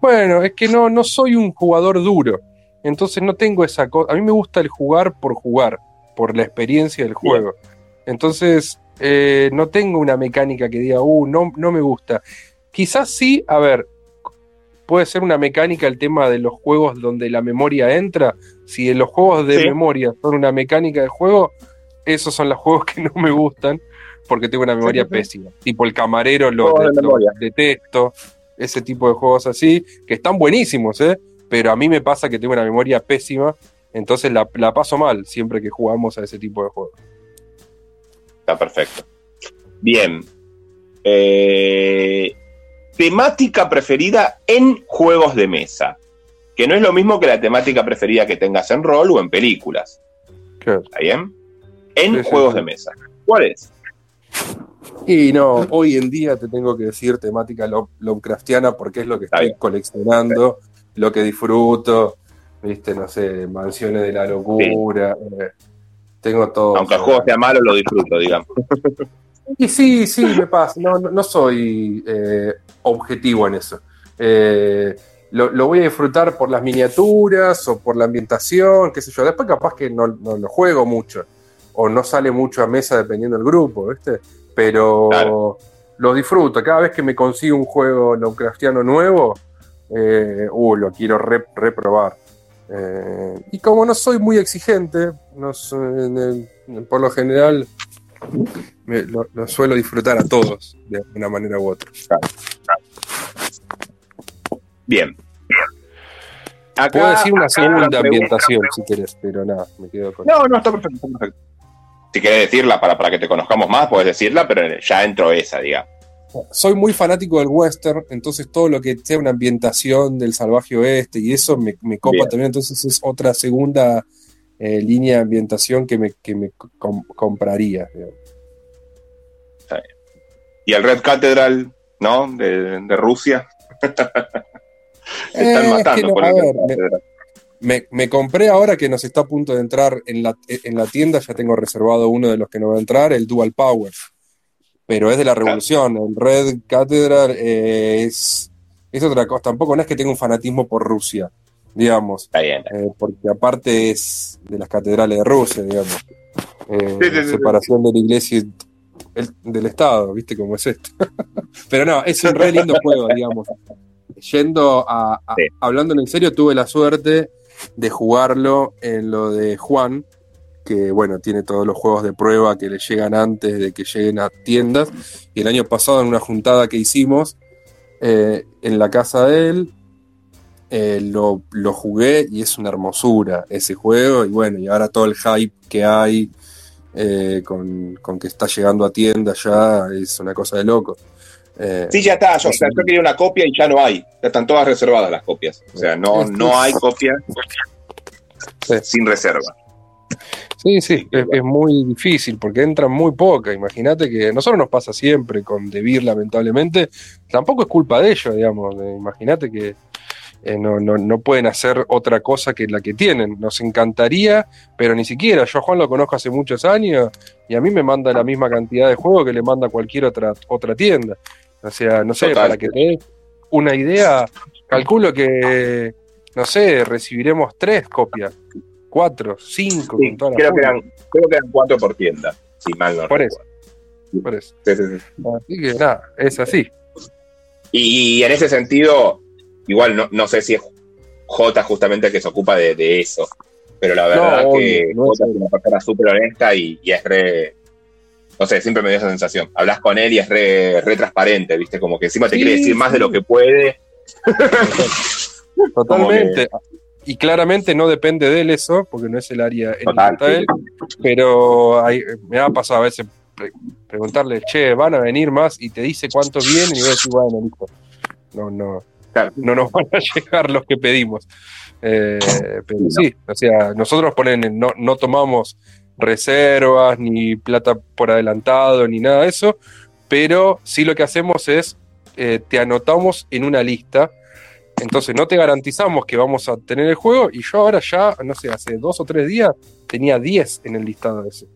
Bueno, es que no, no soy un jugador duro. Entonces no tengo esa cosa. A mí me gusta el jugar por jugar, por la experiencia del juego. Entonces, eh, no tengo una mecánica que diga, uh, no, no me gusta. Quizás sí, a ver, puede ser una mecánica el tema de los juegos donde la memoria entra. Si los juegos de Sí. memoria son una mecánica de juego, esos son los juegos que no me gustan porque tengo una memoria sí, sí. pésima. Tipo el camarero lo, de lo detesto. Ese tipo de juegos así, que están buenísimos, ¿eh? Pero a mí me pasa que tengo una memoria pésima, entonces la, la paso mal siempre que jugamos a ese tipo de juegos. Está perfecto. Bien. Eh, temática preferida en juegos de mesa. Que no es lo mismo que la temática preferida que tengas en rol o en películas. ¿Está bien? En Sí, sí, juegos sí. de mesa. ¿Cuál es? Y no, hoy en día te tengo que decir temática Love- Lovecraftiana porque es lo que estoy coleccionando, lo que disfruto, viste, no sé, mansiones de la locura, eh, tengo todo. Aunque el juego sea malo, lo disfruto, digamos. Y sí, sí, me pasa. No, no, no soy eh, objetivo en eso. Eh, lo, lo voy a disfrutar por las miniaturas o por la ambientación, qué sé yo. Después capaz que no, no lo juego mucho o no sale mucho a mesa dependiendo del grupo, ¿viste? Pero Claro. lo disfruto. Cada vez que me consigo un juego Lovecraftiano nuevo, eh, uh, lo quiero re- reprobar. Eh, y como no soy muy exigente, no soy- en el- por lo general me- lo, lo suelo disfrutar a todos de una manera u otra. Bien. Acá- Puedo decir una acá segunda ambientación si querés, pero nada, me quedo con. No, no, está perfecto, está perfecto. Si querés decirla para, para que te conozcamos más, puedes decirla, pero ya entro esa, digamos. Soy muy fanático del western, entonces todo lo que sea una ambientación del salvaje oeste y eso me, me copa Bien. también. Entonces es otra segunda eh, línea de ambientación que me, que me com- compraría. Y el Red Cathedral, ¿no? De, de Rusia. Eh, están es que matando no, a el Red me-. Me, me compré ahora que nos está a punto de entrar en la, en la tienda, ya tengo reservado uno de los que no va a entrar, el Dual Power. Pero es de la revolución. El Red Cathedral eh, es, es otra cosa. Tampoco no es que tenga un fanatismo por Rusia, digamos. Está bien. eh, porque aparte es de las catedrales de Rusia, digamos. Eh, Sí, sí, sí, sí. separación de la iglesia y el- del Estado, ¿viste cómo es esto? Pero no, es un re lindo juego, digamos. Yendo a, a- hablando en serio, tuve la suerte de jugarlo en lo de Juan, que bueno, tiene todos los juegos de prueba que le llegan antes de que lleguen a tiendas. Y el año pasado, en una juntada que hicimos eh, en la casa de él, eh, lo, lo jugué y es una hermosura ese juego. Y bueno, y ahora todo el hype que hay eh, con, con que está llegando a tienda ya es una cosa de loco. Eh, Sí, ya está. Yo, o sea, yo quería una copia y ya no hay. Ya están todas reservadas las copias. O sea, no, no hay copias Sí. sin reserva. Sí, sí, es, es muy difícil porque entran muy pocas. Imagínate que nosotros nos pasa siempre con Debir, lamentablemente. Tampoco es culpa de ellos, digamos. Eh, Imagínate que eh, no, no, no pueden hacer otra cosa que la que tienen. Nos encantaría, pero ni siquiera. Yo a Juan lo conozco hace muchos años y a mí me manda la misma cantidad de juegos que le manda cualquier otra, otra tienda. O sea, no sé, Total. para que te des una idea, calculo que, no sé, recibiremos tres copias. Cuatro, cinco, Sí, con creo, que eran, creo que eran cuatro por tienda, si mal no Por recuerdo. Por eso. Sí, sí, sí. Así que nada, es así. Y, en ese sentido, igual no, no sé si es J justamente el que se ocupa de, de eso. Pero la verdad No, que no J es es una persona súper honesta y, y es re. No sé, siempre me dio esa sensación. Hablas con él y es re, re transparente, ¿viste? Como que encima te Sí, quiere decir más de lo que puede. Totalmente. Y claramente no depende de él eso, porque no es el área en Total, el que está sí. él. Pero hay- me ha pasado a veces pre- preguntarle, che, van a venir más y te dice cuántos vienen y voy a decir, bueno, listo. No, no, Claro. no nos van a llegar los que pedimos. Eh, pero sí, o sea, nosotros ponen, no, no tomamos reservas, ni plata por adelantado, ni nada de eso, pero sí lo que hacemos es, eh, te anotamos en una lista, entonces no te garantizamos que vamos a tener el juego, y yo ahora ya, no sé, hace dos o tres días tenía 10 en el listado ese.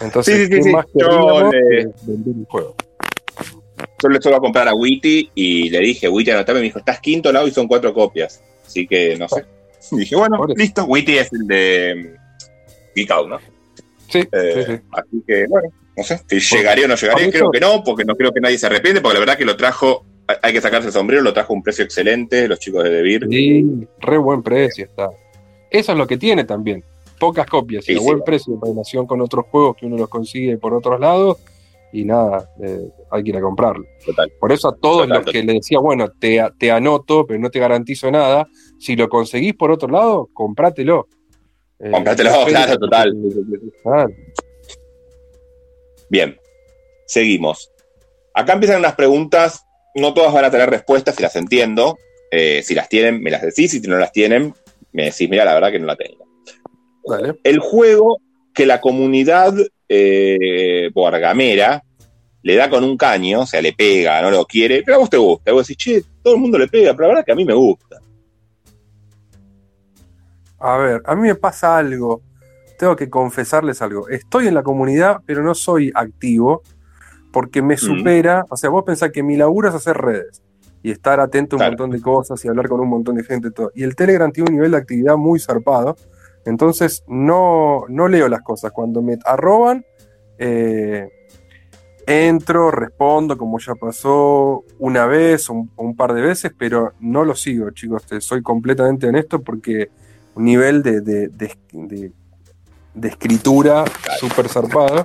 Entonces, Sí, sí, sí, ¿qué sí. más Yo queríamos le- que vender el juego? Yo le suelo comprar a Witty y le dije, Witty, anotame. Me dijo, estás quinto lado y son cuatro copias. Así que no sé. Y dije, bueno, listo. Witty es el de Out, ¿no? Sí, Eh, sí, sí. Así que, bueno, no sé. Si llegaría o no llegaría, creo que no, porque no creo que nadie se arrepiente, porque la verdad que lo trajo, hay- que sacarse el sombrero, lo trajo a un precio excelente, los chicos de Debir. Sí, re buen precio está. Eso es lo que tiene también. Pocas copias y Sí, a sí. buen precio en relación con otros juegos que uno los consigue por otros lados. Y nada, eh, hay que ir a comprarlo. Total. Por eso a todos Total, los que le decía, bueno, te, te anoto, pero no te garantizo nada. Si lo conseguís por otro lado, comprátelo. Eh, Comprátelo, claro, total. Bien, seguimos. Acá empiezan unas preguntas, no todas van a tener respuestas, si las entiendo. Eh, si las tienen, me las decís, si no las tienen, me decís, mira, la verdad que no la tengo. El juego que la comunidad eh, Borgamera le da con un caño, o sea, le pega, no lo quiere, pero a vos te gusta. Y vos decís, che, todo el mundo le pega, pero la verdad que a mí me gusta. A ver, a mí me pasa algo. Tengo que confesarles algo. Estoy en la comunidad, pero no soy activo porque me supera. O sea, vos pensás que mi laburo es hacer redes y estar atento a un Claro. montón de cosas y hablar con un montón de gente. y Todo. Y el Telegram tiene un nivel de actividad muy zarpado. Entonces no, no leo las cosas. Cuando me arroban, eh, entro, respondo, como ya pasó una vez o un, o un par de veces, pero no lo sigo, chicos. Te soy completamente honesto porque un nivel de, de- de- escritura súper zarpada.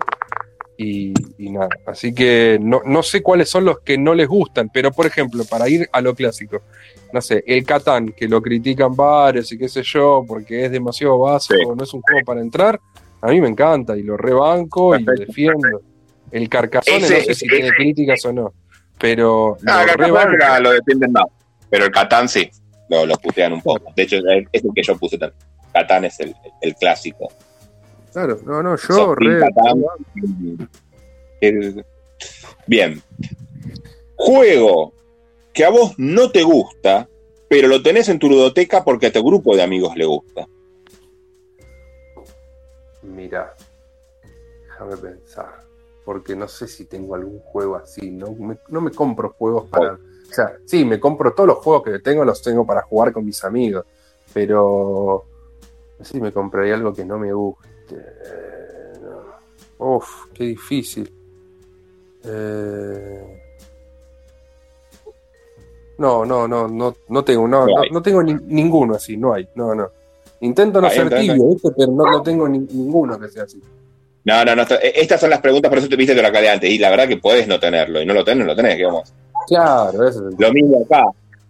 Y, y nada, así que no, no sé cuáles son los que no les gustan, pero por ejemplo, para ir a lo clásico, no sé, el Catán, que lo critican varios y qué sé yo, porque es demasiado básico, no es un juego para entrar, a mí me encanta y lo rebanco y lo Perfecto. defiendo. El Carcassonne Ese- no sé si ese- tiene críticas o no, pero Ah, lo acá rebanco. la- lo defienden más. Pero el Catán sí, lo, lo putean un poco. De hecho, es es el que yo puse también. Catán es el, el clásico. Claro, no, no, yo re, Catán. El- Bien. Juego que a vos no te gusta, pero lo tenés en tu ludoteca porque a tu grupo de amigos le gusta. Mira, déjame pensar, porque no sé si tengo algún juego así, no me, no me compro juegos para... O sea, sí, me compro todos los juegos que tengo, los tengo para jugar con mis amigos, pero no sé si me compraría algo que no me guste. Eh. Uf, qué difícil. Eh, No, no, no, no, no tengo, no, No no, tengo ni- ninguno así, no hay, no, no. Intento no Ahí ser tibio, ¿viste? pero no, no tengo ni- ninguno que sea así. No, no, no. Estas son las preguntas, por eso te viste de la de antes. Y la verdad que podés no tenerlo. Y no lo tenés, no lo tenés. ¿qué vamos? Claro, eso es Lo mismo acá.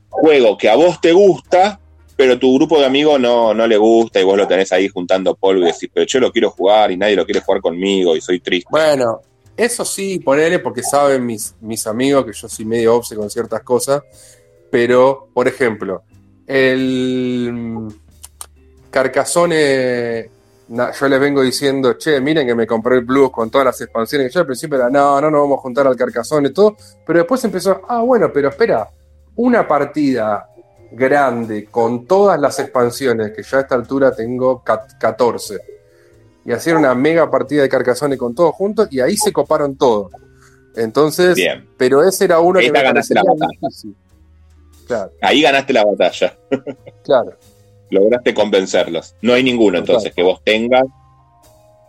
Juego que a vos te gusta, pero tu grupo de amigos no, no le gusta y vos lo tenés ahí juntando polvo y decís, pero yo lo quiero jugar y nadie lo quiere jugar conmigo y soy triste. Bueno, eso sí, ponele, porque saben mis, mis amigos que yo soy medio obse con ciertas cosas, pero, por ejemplo, el Carcassonne, na- yo les vengo diciendo, che, miren que me compré el Plus con todas las expansiones, que yo al principio era, no, no nos vamos a juntar al Carcassonne y todo, pero después empezó, ah, bueno, pero espera, una partida grande con todas las expansiones, que yo a esta altura tengo cat- 14 y hacer una mega partida de Carcassonne con todos juntos y ahí se coparon todos. Entonces, Bien. pero ese era uno que me ganaste la batalla. Claro, Ahí ganaste la batalla. claro. Lograste convencerlos. No hay ninguno entonces que vos tengas,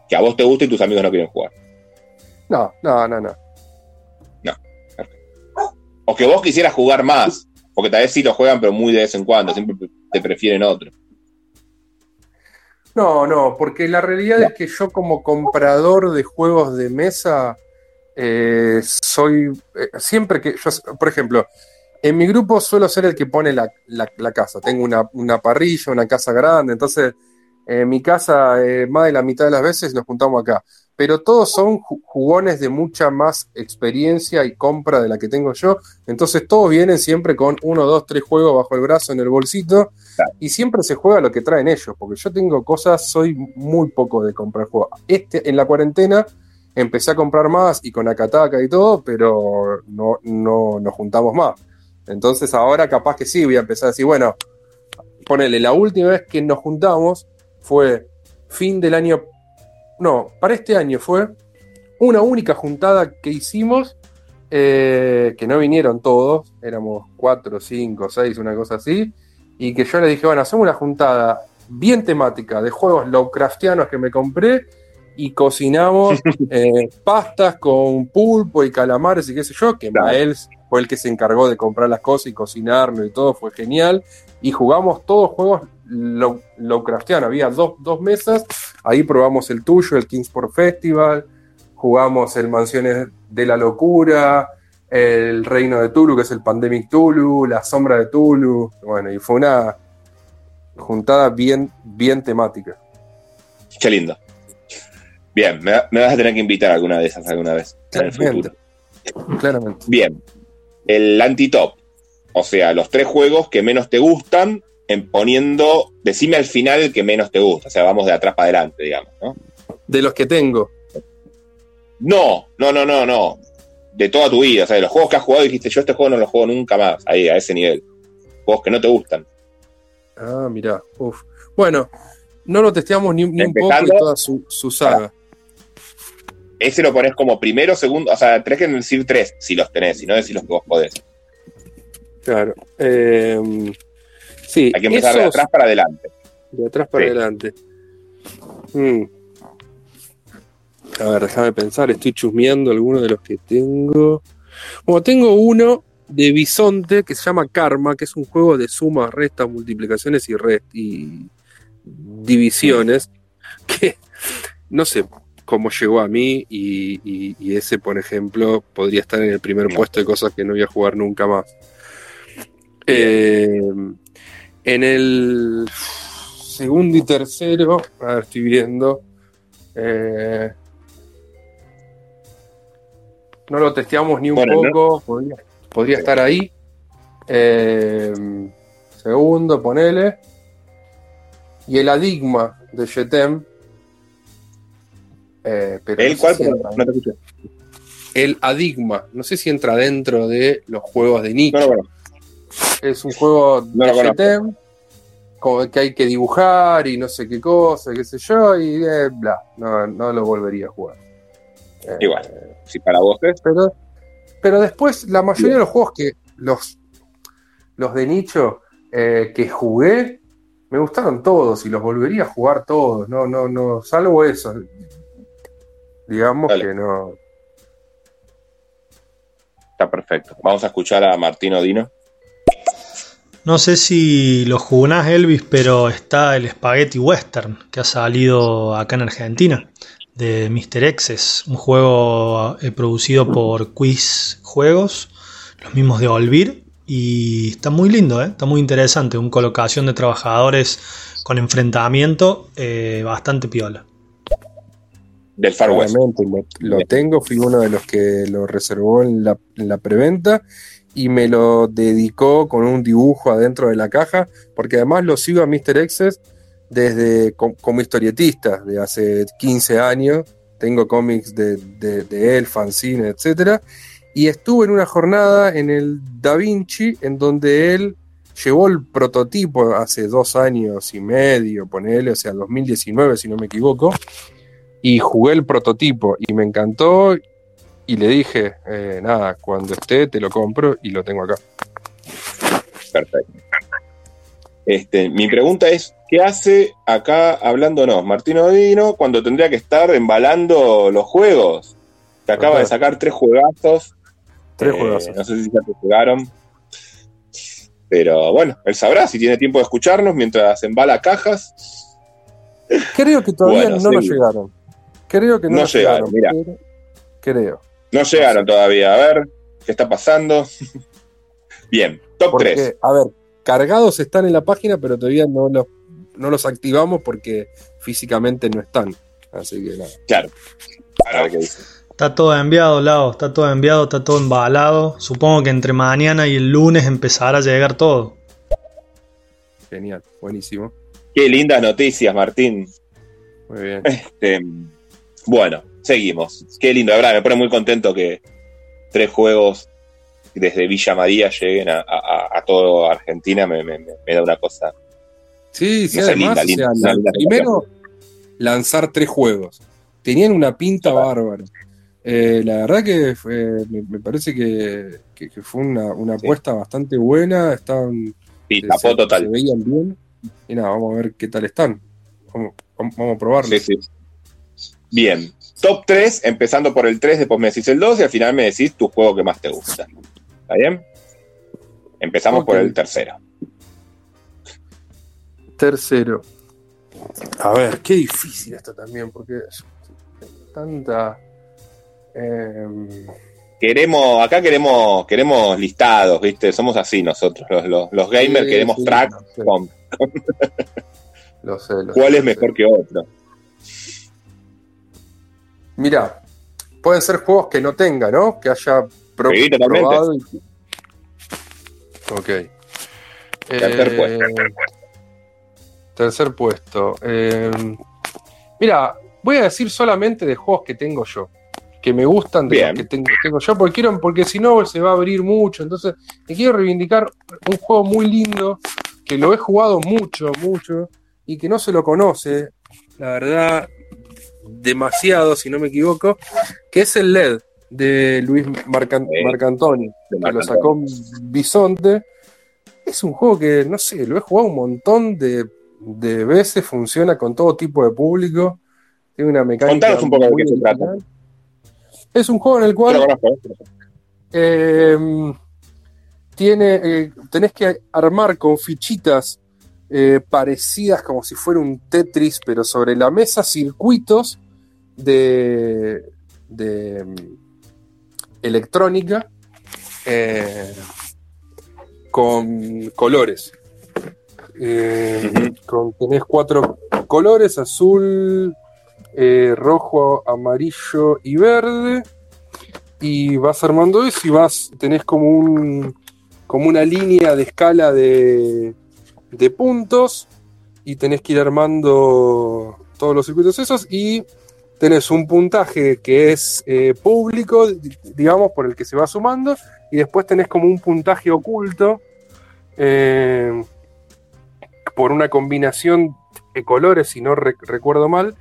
que a vos te guste y tus amigos no quieren jugar. No, no, no, no. O que vos quisieras jugar más, porque tal vez sí lo juegan, pero muy de vez en cuando, siempre te prefieren otro. No, no, porque la realidad es que yo como comprador de juegos de mesa eh, soy eh, siempre que yo, por ejemplo, en mi grupo suelo ser el que pone la, la- la casa. Tengo una, una parrilla, una casa grande, entonces en mi casa eh, más de la mitad de las veces nos juntamos acá. Pero todos son ju- jugones de mucha más experiencia y compra de la que tengo yo. Entonces todos vienen siempre con uno, dos, tres juegos bajo el brazo en el bolsito y siempre se juega lo que traen ellos, porque yo tengo cosas, soy muy poco de comprar juegos. Este, en la cuarentena empecé a comprar más y con Akataka y todo, pero no, no nos juntamos más. Entonces ahora capaz que sí, voy a empezar a decir, bueno, ponele, la última vez que nos juntamos fue fin del año, no, para este año fue una única juntada que hicimos, eh, que no vinieron todos, éramos cuatro, cinco, seis, una cosa así, y que yo le dije, bueno, hacemos una juntada bien temática de juegos Lovecraftianos que me compré y cocinamos eh, pastas con pulpo y calamares y qué sé yo, que Mael fue el que se encargó de comprar las cosas y cocinarlo y todo, fue genial. Y jugamos todos juegos Low- había dos, dos mesas, ahí probamos el tuyo, el Kingsport Festival, jugamos el Mansiones de la Locura, el Reino de Tulu, que es el Pandemic Tulu, la Sombra de Tulu, bueno, y fue una juntada bien, bien temática. Qué lindo. Bien, me, me vas a tener que invitar a alguna de esas alguna vez en el futuro. Claramente. Bien. El anti-top. O sea, los tres juegos que menos te gustan, en poniendo, decime al final el que menos te gusta. O sea, vamos de atrás para adelante, digamos, ¿no? De los que tengo. No, no, no, no, no. De toda tu vida. O sea, de los juegos que has jugado dijiste, yo este juego no lo juego nunca más. Ahí, a ese nivel. Juegos que no te gustan. Ah, mirá. Uf. Bueno, no lo testeamos ni, ni un poco de toda su, su saga. Ese lo pones como primero, segundo. O sea, tenés que decir tres si los tenés, si no decís los que vos podés. Claro. Eh, sí, Hay que empezar de esos- atrás para adelante. De atrás para Sí. adelante. Mm. A ver, déjame pensar, estoy chusmeando algunos de los que tengo. Bueno, tengo uno de Bisonte que se llama Karma, que es un juego de sumas, restas, multiplicaciones y, rest y divisiones, que no sé cómo llegó a mí y, y- y ese, por ejemplo, podría estar en el primer puesto de cosas que no voy a jugar nunca más. Eh, en el segundo y tercero, a ver, estoy viendo. eh, no lo testeamos ni un Bueno, no. poco, podría, podría estar ahí. Eh, segundo, ponele. Y el Adigma de Jetem. Eh, pero ¿El no cual? si entra- No te escuché. el Adigma. No sé si entra dentro de los juegos de nicho. No. Es un juego No de. GTM, como que hay que dibujar y no sé qué cosa, qué sé yo, y eh, bla. No, no lo volvería a jugar. Eh, Igual. Si para vos es. Pero, pero después, la mayoría de los juegos que los, los de nicho eh, que jugué, me gustaron todos y los volvería a jugar todos. No, no, no, salvo eso. Digamos Dale. que no. Está perfecto. Vamos a escuchar a Martín Odino. No sé si lo jugás Elvis, pero está el Spaghetti Western que ha salido acá en Argentina de Mr. Exes, un juego eh, producido por Quiz Juegos, los mismos de Olvir, y está muy lindo, ¿eh? está muy interesante, una colocación de trabajadores con enfrentamiento eh, bastante piola. Del Far West. Lo, tengo, fui uno de los que lo reservó en la, en la preventa y me lo dedicó con un dibujo adentro de la caja, porque además lo sigo a Mr. Exes desde com- como historietista de hace 15 años. Tengo cómics de, de, de él, fanzine, etcétera. Y estuve en una jornada en el Da Vinci, en donde él llevó el prototipo hace dos años y medio, ponele, o sea, 2019, si no me equivoco y jugué el prototipo y me encantó y le dije, eh, nada, cuando esté te lo compro y lo tengo acá. Perfecto. Este, mi pregunta es, ¿qué hace acá hablándonos Martín Odino cuando tendría que estar embalando los juegos? Que acaba de sacar tres juegazos. Tres Eh, juegazos. No sé si ya te jugaron. Pero bueno, él sabrá si tiene tiempo de escucharnos mientras embala cajas. Creo que todavía Bueno, no nos sí. llegaron. Creo que no, No llegaron, llegaron. mira. Creo. No llegaron todavía. A ver, ¿qué está pasando? Bien, top Porque, 3. a ver, cargados están en la página, pero todavía no los, no los activamos porque físicamente no están. Así que nada. Claro. A ver qué dice. Está todo enviado, Lao, está todo enviado, está todo embalado. Supongo que entre mañana y el lunes empezará a llegar todo. Genial, buenísimo. Qué lindas noticias, Martín. Muy bien. Este, bueno, seguimos. Qué lindo, la verdad, me pone muy contento que tres juegos desde Villa María lleguen a, a, a toda Argentina. Me, me- me- me da una cosa. Sí, sí, además, linda, o linda, sea, una linda primero lanzar tres juegos. Tenían una pinta bárbara. Eh, la verdad que fue- me, me parece que, que- que fue una, una apuesta bastante buena. Estaban, Sí, tapó se, total. se veían bien. Y nada, vamos a ver qué tal están. Vamos, a probarlos. Sí, sí. Bien. Top 3, empezando por el 3, después me decís el 2 y al final me decís tu juego que más te gusta. ¿Está bien? Empezamos por el tercero. Tercero. A ver, qué difícil esto también, porque es tanta. em, Queremos, acá queremos, queremos listados, ¿viste? Somos así nosotros, los, los, los gamers Sí, queremos sí, tracks lo sé. con lo sé, lo cuál sé, es mejor sé. que otro. Mira, pueden ser juegos que no tenga, ¿no? Que haya pro- Sí, totalmente. probado. y- Ok. Tercer Eh, puesto. Tercer puesto. Eh, mira, voy a decir solamente de juegos que tengo yo. que me gustan de Bien. los que tengo, tengo yo, porque quiero, porque si no se va a abrir mucho. Entonces, te quiero reivindicar un juego muy lindo, que lo he jugado mucho, mucho, y que no se lo conoce, la verdad, demasiado, si no me equivoco, que es el LED de Luis Marcan-. Marcantoni, De que lo sacó Bisonte. Es un juego que, no sé, lo he jugado un montón de, de veces, funciona con todo tipo de público, tiene una mecánica. Contanos un poco de qué se trata. Es un juego en el cual ¿eh? eh, tiene, eh, tenés que armar con fichitas eh, parecidas como si fuera un Tetris, pero sobre la mesa circuitos de, de mm, electrónica eh, con colores. Eh, con- tenés cuatro colores, azul, eh, rojo, amarillo y verde y vas armando eso y vas, tenés como un como una línea de escala de, de puntos y tenés que ir armando todos los circuitos esos y tenés un puntaje que es eh, público, di- digamos, por el que se va sumando y después tenés como un puntaje oculto eh, por una combinación de colores, si no rec- recuerdo mal,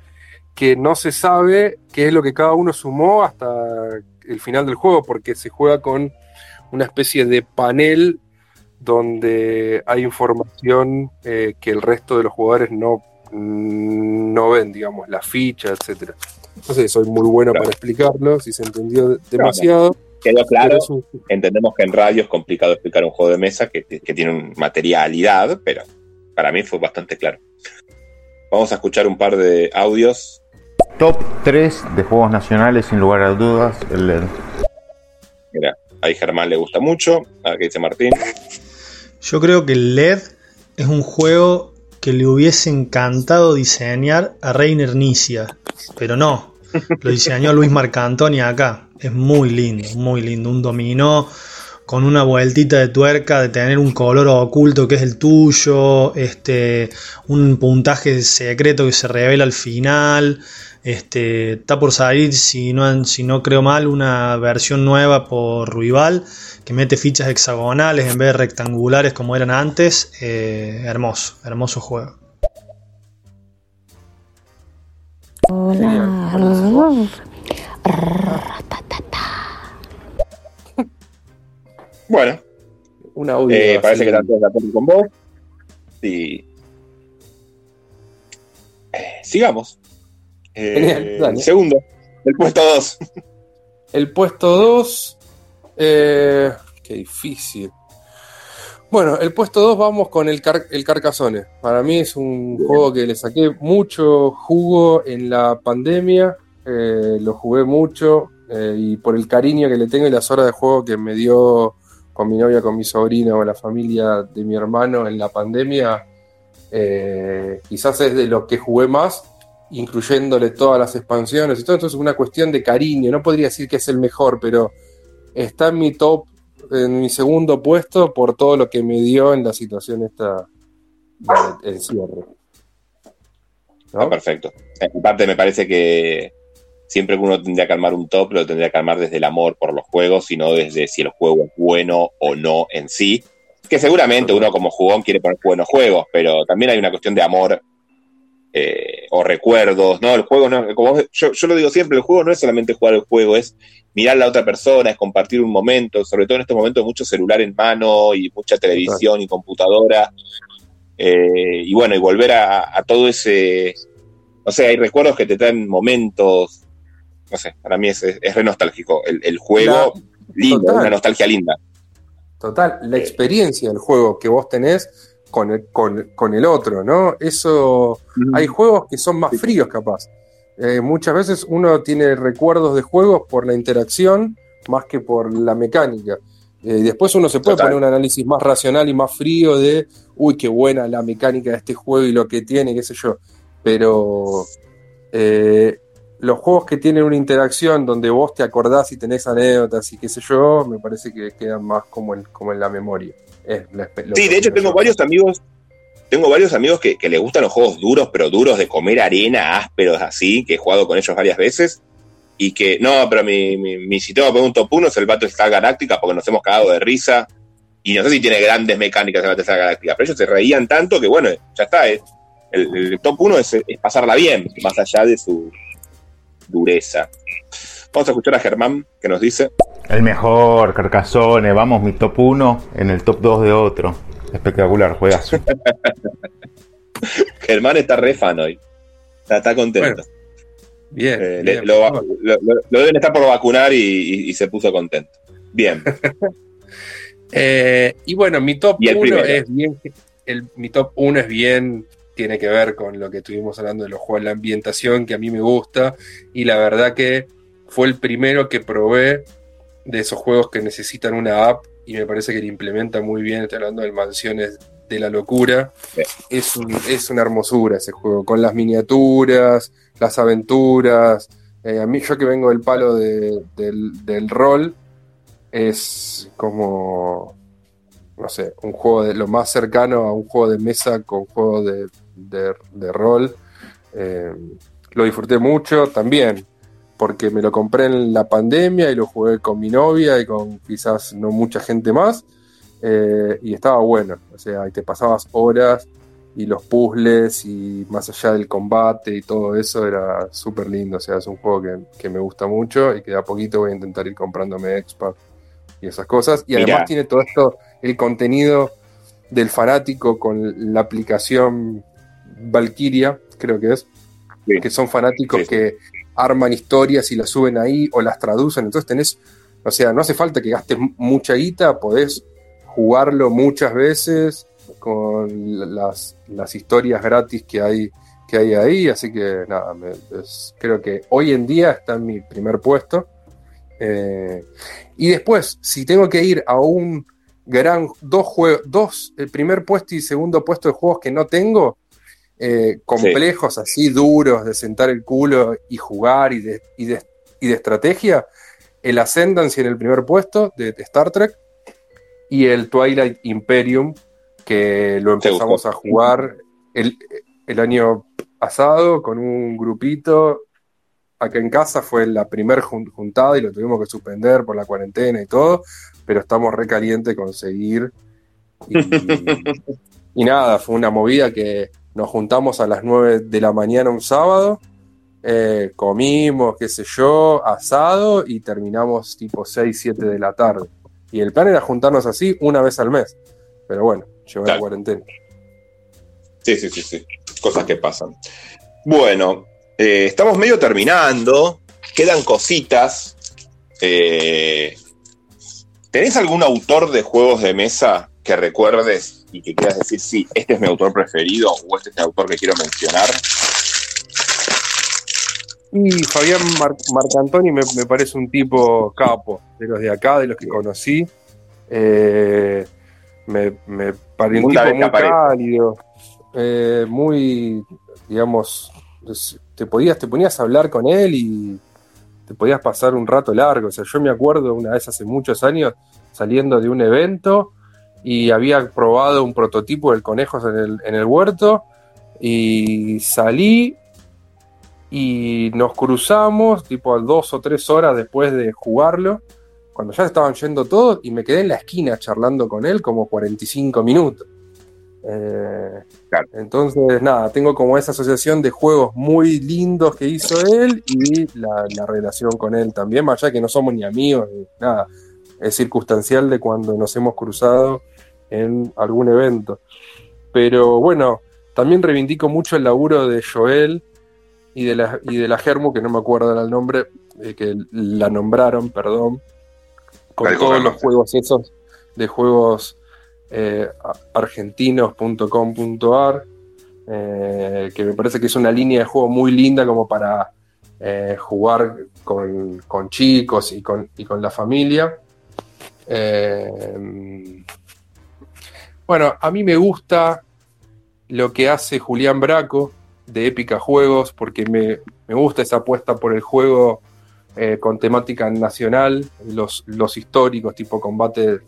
que no se sabe qué es lo que cada uno sumó hasta el final del juego, porque se juega con una especie de panel donde hay información eh, que el resto de los jugadores no, mm, no ven, digamos, la ficha, etcétera. No sé, soy muy bueno Claro. para explicarlo, si se entendió de- demasiado. Quedó claro. un- Entendemos que en radio es complicado explicar un juego de mesa que, que tiene una materialidad, pero para mí fue bastante claro. Vamos a escuchar un par de audios. Top 3 de juegos nacionales, sin lugar a dudas, el LED. Mira, ahí Germán le gusta mucho. A ver qué dice Martín. Yo creo que LED es un juego que le hubiese encantado diseñar a Reiner Nicia, pero no. Lo diseñó Luis Marcantoni acá. Es muy lindo, muy lindo. Un dominó con una vueltita de tuerca de tener un color oculto que es el tuyo, este, un puntaje secreto que se revela al final. Este, está por salir, si no, si no creo mal, una versión nueva por Rival que mete fichas hexagonales en vez de rectangulares como eran antes. Eh, hermoso, hermoso juego. Bueno, un audio. eh, parece que de acuerdo con vos. Y. eh, sigamos. Eh, Genial, segundo, el puesto 2. El puesto 2. Eh, qué difícil. Bueno, el puesto 2 vamos con el, Car- el Carcassonne. Para mí es un juego que le saqué mucho jugo en la pandemia. eh, lo jugué mucho eh, y por el cariño que le tengo y las horas de juego que me dio con mi novia, con mi sobrino, con la familia de mi hermano en la pandemia, eh, quizás es de lo que jugué más, incluyéndole todas las expansiones y todo. Entonces es una cuestión de cariño. No podría decir que es el mejor, pero está en mi top, en mi segundo puesto por todo lo que me dio en la situación esta del cierre. Ah, perfecto. En parte me parece que siempre que uno tendría que armar un top, lo tendría que armar desde el amor por los juegos y no desde si el juego es bueno o no en sí. Que seguramente uno como jugón quiere poner buenos juegos, pero también hay una cuestión de amor eh, o recuerdos, ¿no? El juego no, como yo, yo lo digo siempre, el juego no es solamente jugar el juego, es mirar a la otra persona, es compartir un momento, sobre todo en estos momentos mucho celular en mano y mucha televisión y computadora. Eh, y bueno, y volver a, a todo ese, no sé, hay recuerdos que te traen momentos, no sé, para mí es, es, es re nostálgico. El, el juego, La- lindo, total. una nostalgia linda. Total, la experiencia del juego que vos tenés con el, con, con el otro, ¿no? Eso, hay juegos que son más fríos capaz. Eh, muchas veces uno tiene recuerdos de juegos por la interacción más que por la mecánica. Eh, después uno se puede Total. poner un análisis más racional y más frío de, uy, qué buena la mecánica de este juego y lo que tiene, qué sé yo. Pero eh, los juegos que tienen una interacción donde vos te acordás y tenés anécdotas y qué sé yo, me parece que quedan más como en, como en la memoria. Es lo Sí, de hecho tengo yo. varios amigos, tengo varios amigos que, que les gustan los juegos duros, pero duros de comer arena, ásperos así, que he jugado con ellos varias veces. y que, no, pero mi, mi, mi sistema para un top 1 es el Battlestar Galáctica porque nos hemos cagado de risa. Y no sé si tiene grandes mecánicas el Battlestar Galáctica, pero ellos se reían tanto que, bueno, ya está. es- el, el top 1 es, es pasarla bien, más allá de su dureza. Vamos a escuchar a Germán que nos dice. El mejor, Carcassonne. Vamos, mi top 1 en el top 2 de otro. Espectacular, juegazo. Germán está re fan hoy. Está, está contento. Bien. Eh, bien. lo, lo- lo- lo deben estar por vacunar y, y- y se puso contento. Bien. Eh, y bueno, mi top Y el 1 primero. es bien. El, mi top 1 es bien. Tiene que ver con lo que estuvimos hablando de los juegos, la ambientación que a mí me gusta. Y la verdad que fue el primero que probé de esos juegos que necesitan una app. Y me parece que le implementa muy bien. Estoy hablando del Mansiones de la Locura. Sí. Es, un- es una hermosura ese juego. Con las miniaturas, las aventuras. Eh, a mí, yo que vengo del palo de- del, del rol, es como, no sé, un juego de lo más cercano a un juego de mesa con juego de, de- de rol. Eh, lo disfruté mucho también, porque me lo compré en la pandemia y lo jugué con mi novia y con quizás no mucha gente más. eh, y estaba bueno, o sea, y te pasabas horas y los puzzles y más allá del combate y todo eso era súper lindo, o sea, es un juego que, que me gusta mucho y que de a poquito voy a intentar ir comprándome Expa y esas cosas. Y Mirá. además tiene todo esto, el contenido del fanático con la aplicación Valkyria, creo que es, Sí. que son fanáticos Sí, que arman historias y las suben ahí o las traducen. Entonces tenés, o sea, no hace falta que gastes mucha guita, podés jugarlo muchas veces con las, las historias gratis que hay, que hay ahí. Así que nada, creo que hoy en día está en mi primer puesto. Eh, y después, si tengo que ir a un gran dos juegos, dos, el primer puesto y segundo puesto de juegos que no tengo, eh, complejos, así duros, de sentar el culo y jugar y de, y de, y de estrategia, el Ascendancy en el primer puesto de, Star Trek y el Twilight Imperium, que lo empezamos a jugar el, el año pasado con un grupito. Acá en casa fue la primer jun- juntada y lo tuvimos que suspender por la cuarentena y todo, pero estamos re calientes con seguir. Y, y nada, fue una movida que nos juntamos a las 9 de la mañana un sábado, eh, comimos, qué sé yo, asado y terminamos tipo 6, 7 de la tarde. Y el plan era juntarnos así una vez al mes, pero bueno, llegó la cuarentena. Sí, sí, sí, sí. Cosas que pasan. Bueno, eh, estamos medio terminando. Quedan cositas. Eh, ¿Tenés algún autor de juegos de mesa que recuerdes y que quieras decir, sí, este es mi autor preferido o este es el autor que quiero mencionar? Y Fabián Mar- Marcantoni me, me parece un tipo capo, de los de acá, de los que conocí. Eh, me, me parece un tipo muy cálido, eh, muy, digamos, te podías, te ponías a hablar con él y te podías pasar un rato largo. O sea, yo me acuerdo una vez hace muchos años saliendo de un evento y había probado un prototipo del conejos en el, en el huerto y salí y nos cruzamos tipo a dos o tres horas después de jugarlo, cuando ya estaban yendo todos, y me quedé en la esquina charlando con él como 45 minutos. Eh, Entonces, nada, tengo como esa asociación de juegos muy lindos que hizo él y la, la relación con él también, más allá que no somos ni amigos, ni nada, es circunstancial de cuando nos hemos cruzado en algún evento. Pero bueno, también reivindico mucho el laburo de Joel y de la, y de la Germu, que no me acuerdo el nombre, eh, que la nombraron, perdón, con todos los juegos esos de juegos eh, argentinos.com.ar, eh, que me parece que es una línea de juego muy linda como para eh, jugar con, con chicos y con, y con la familia. Bueno, a mí me gusta lo que hace Julián Braco de Épica Juegos, porque me, me gusta esa apuesta por el juego eh, con temática nacional, los, los históricos, tipo combate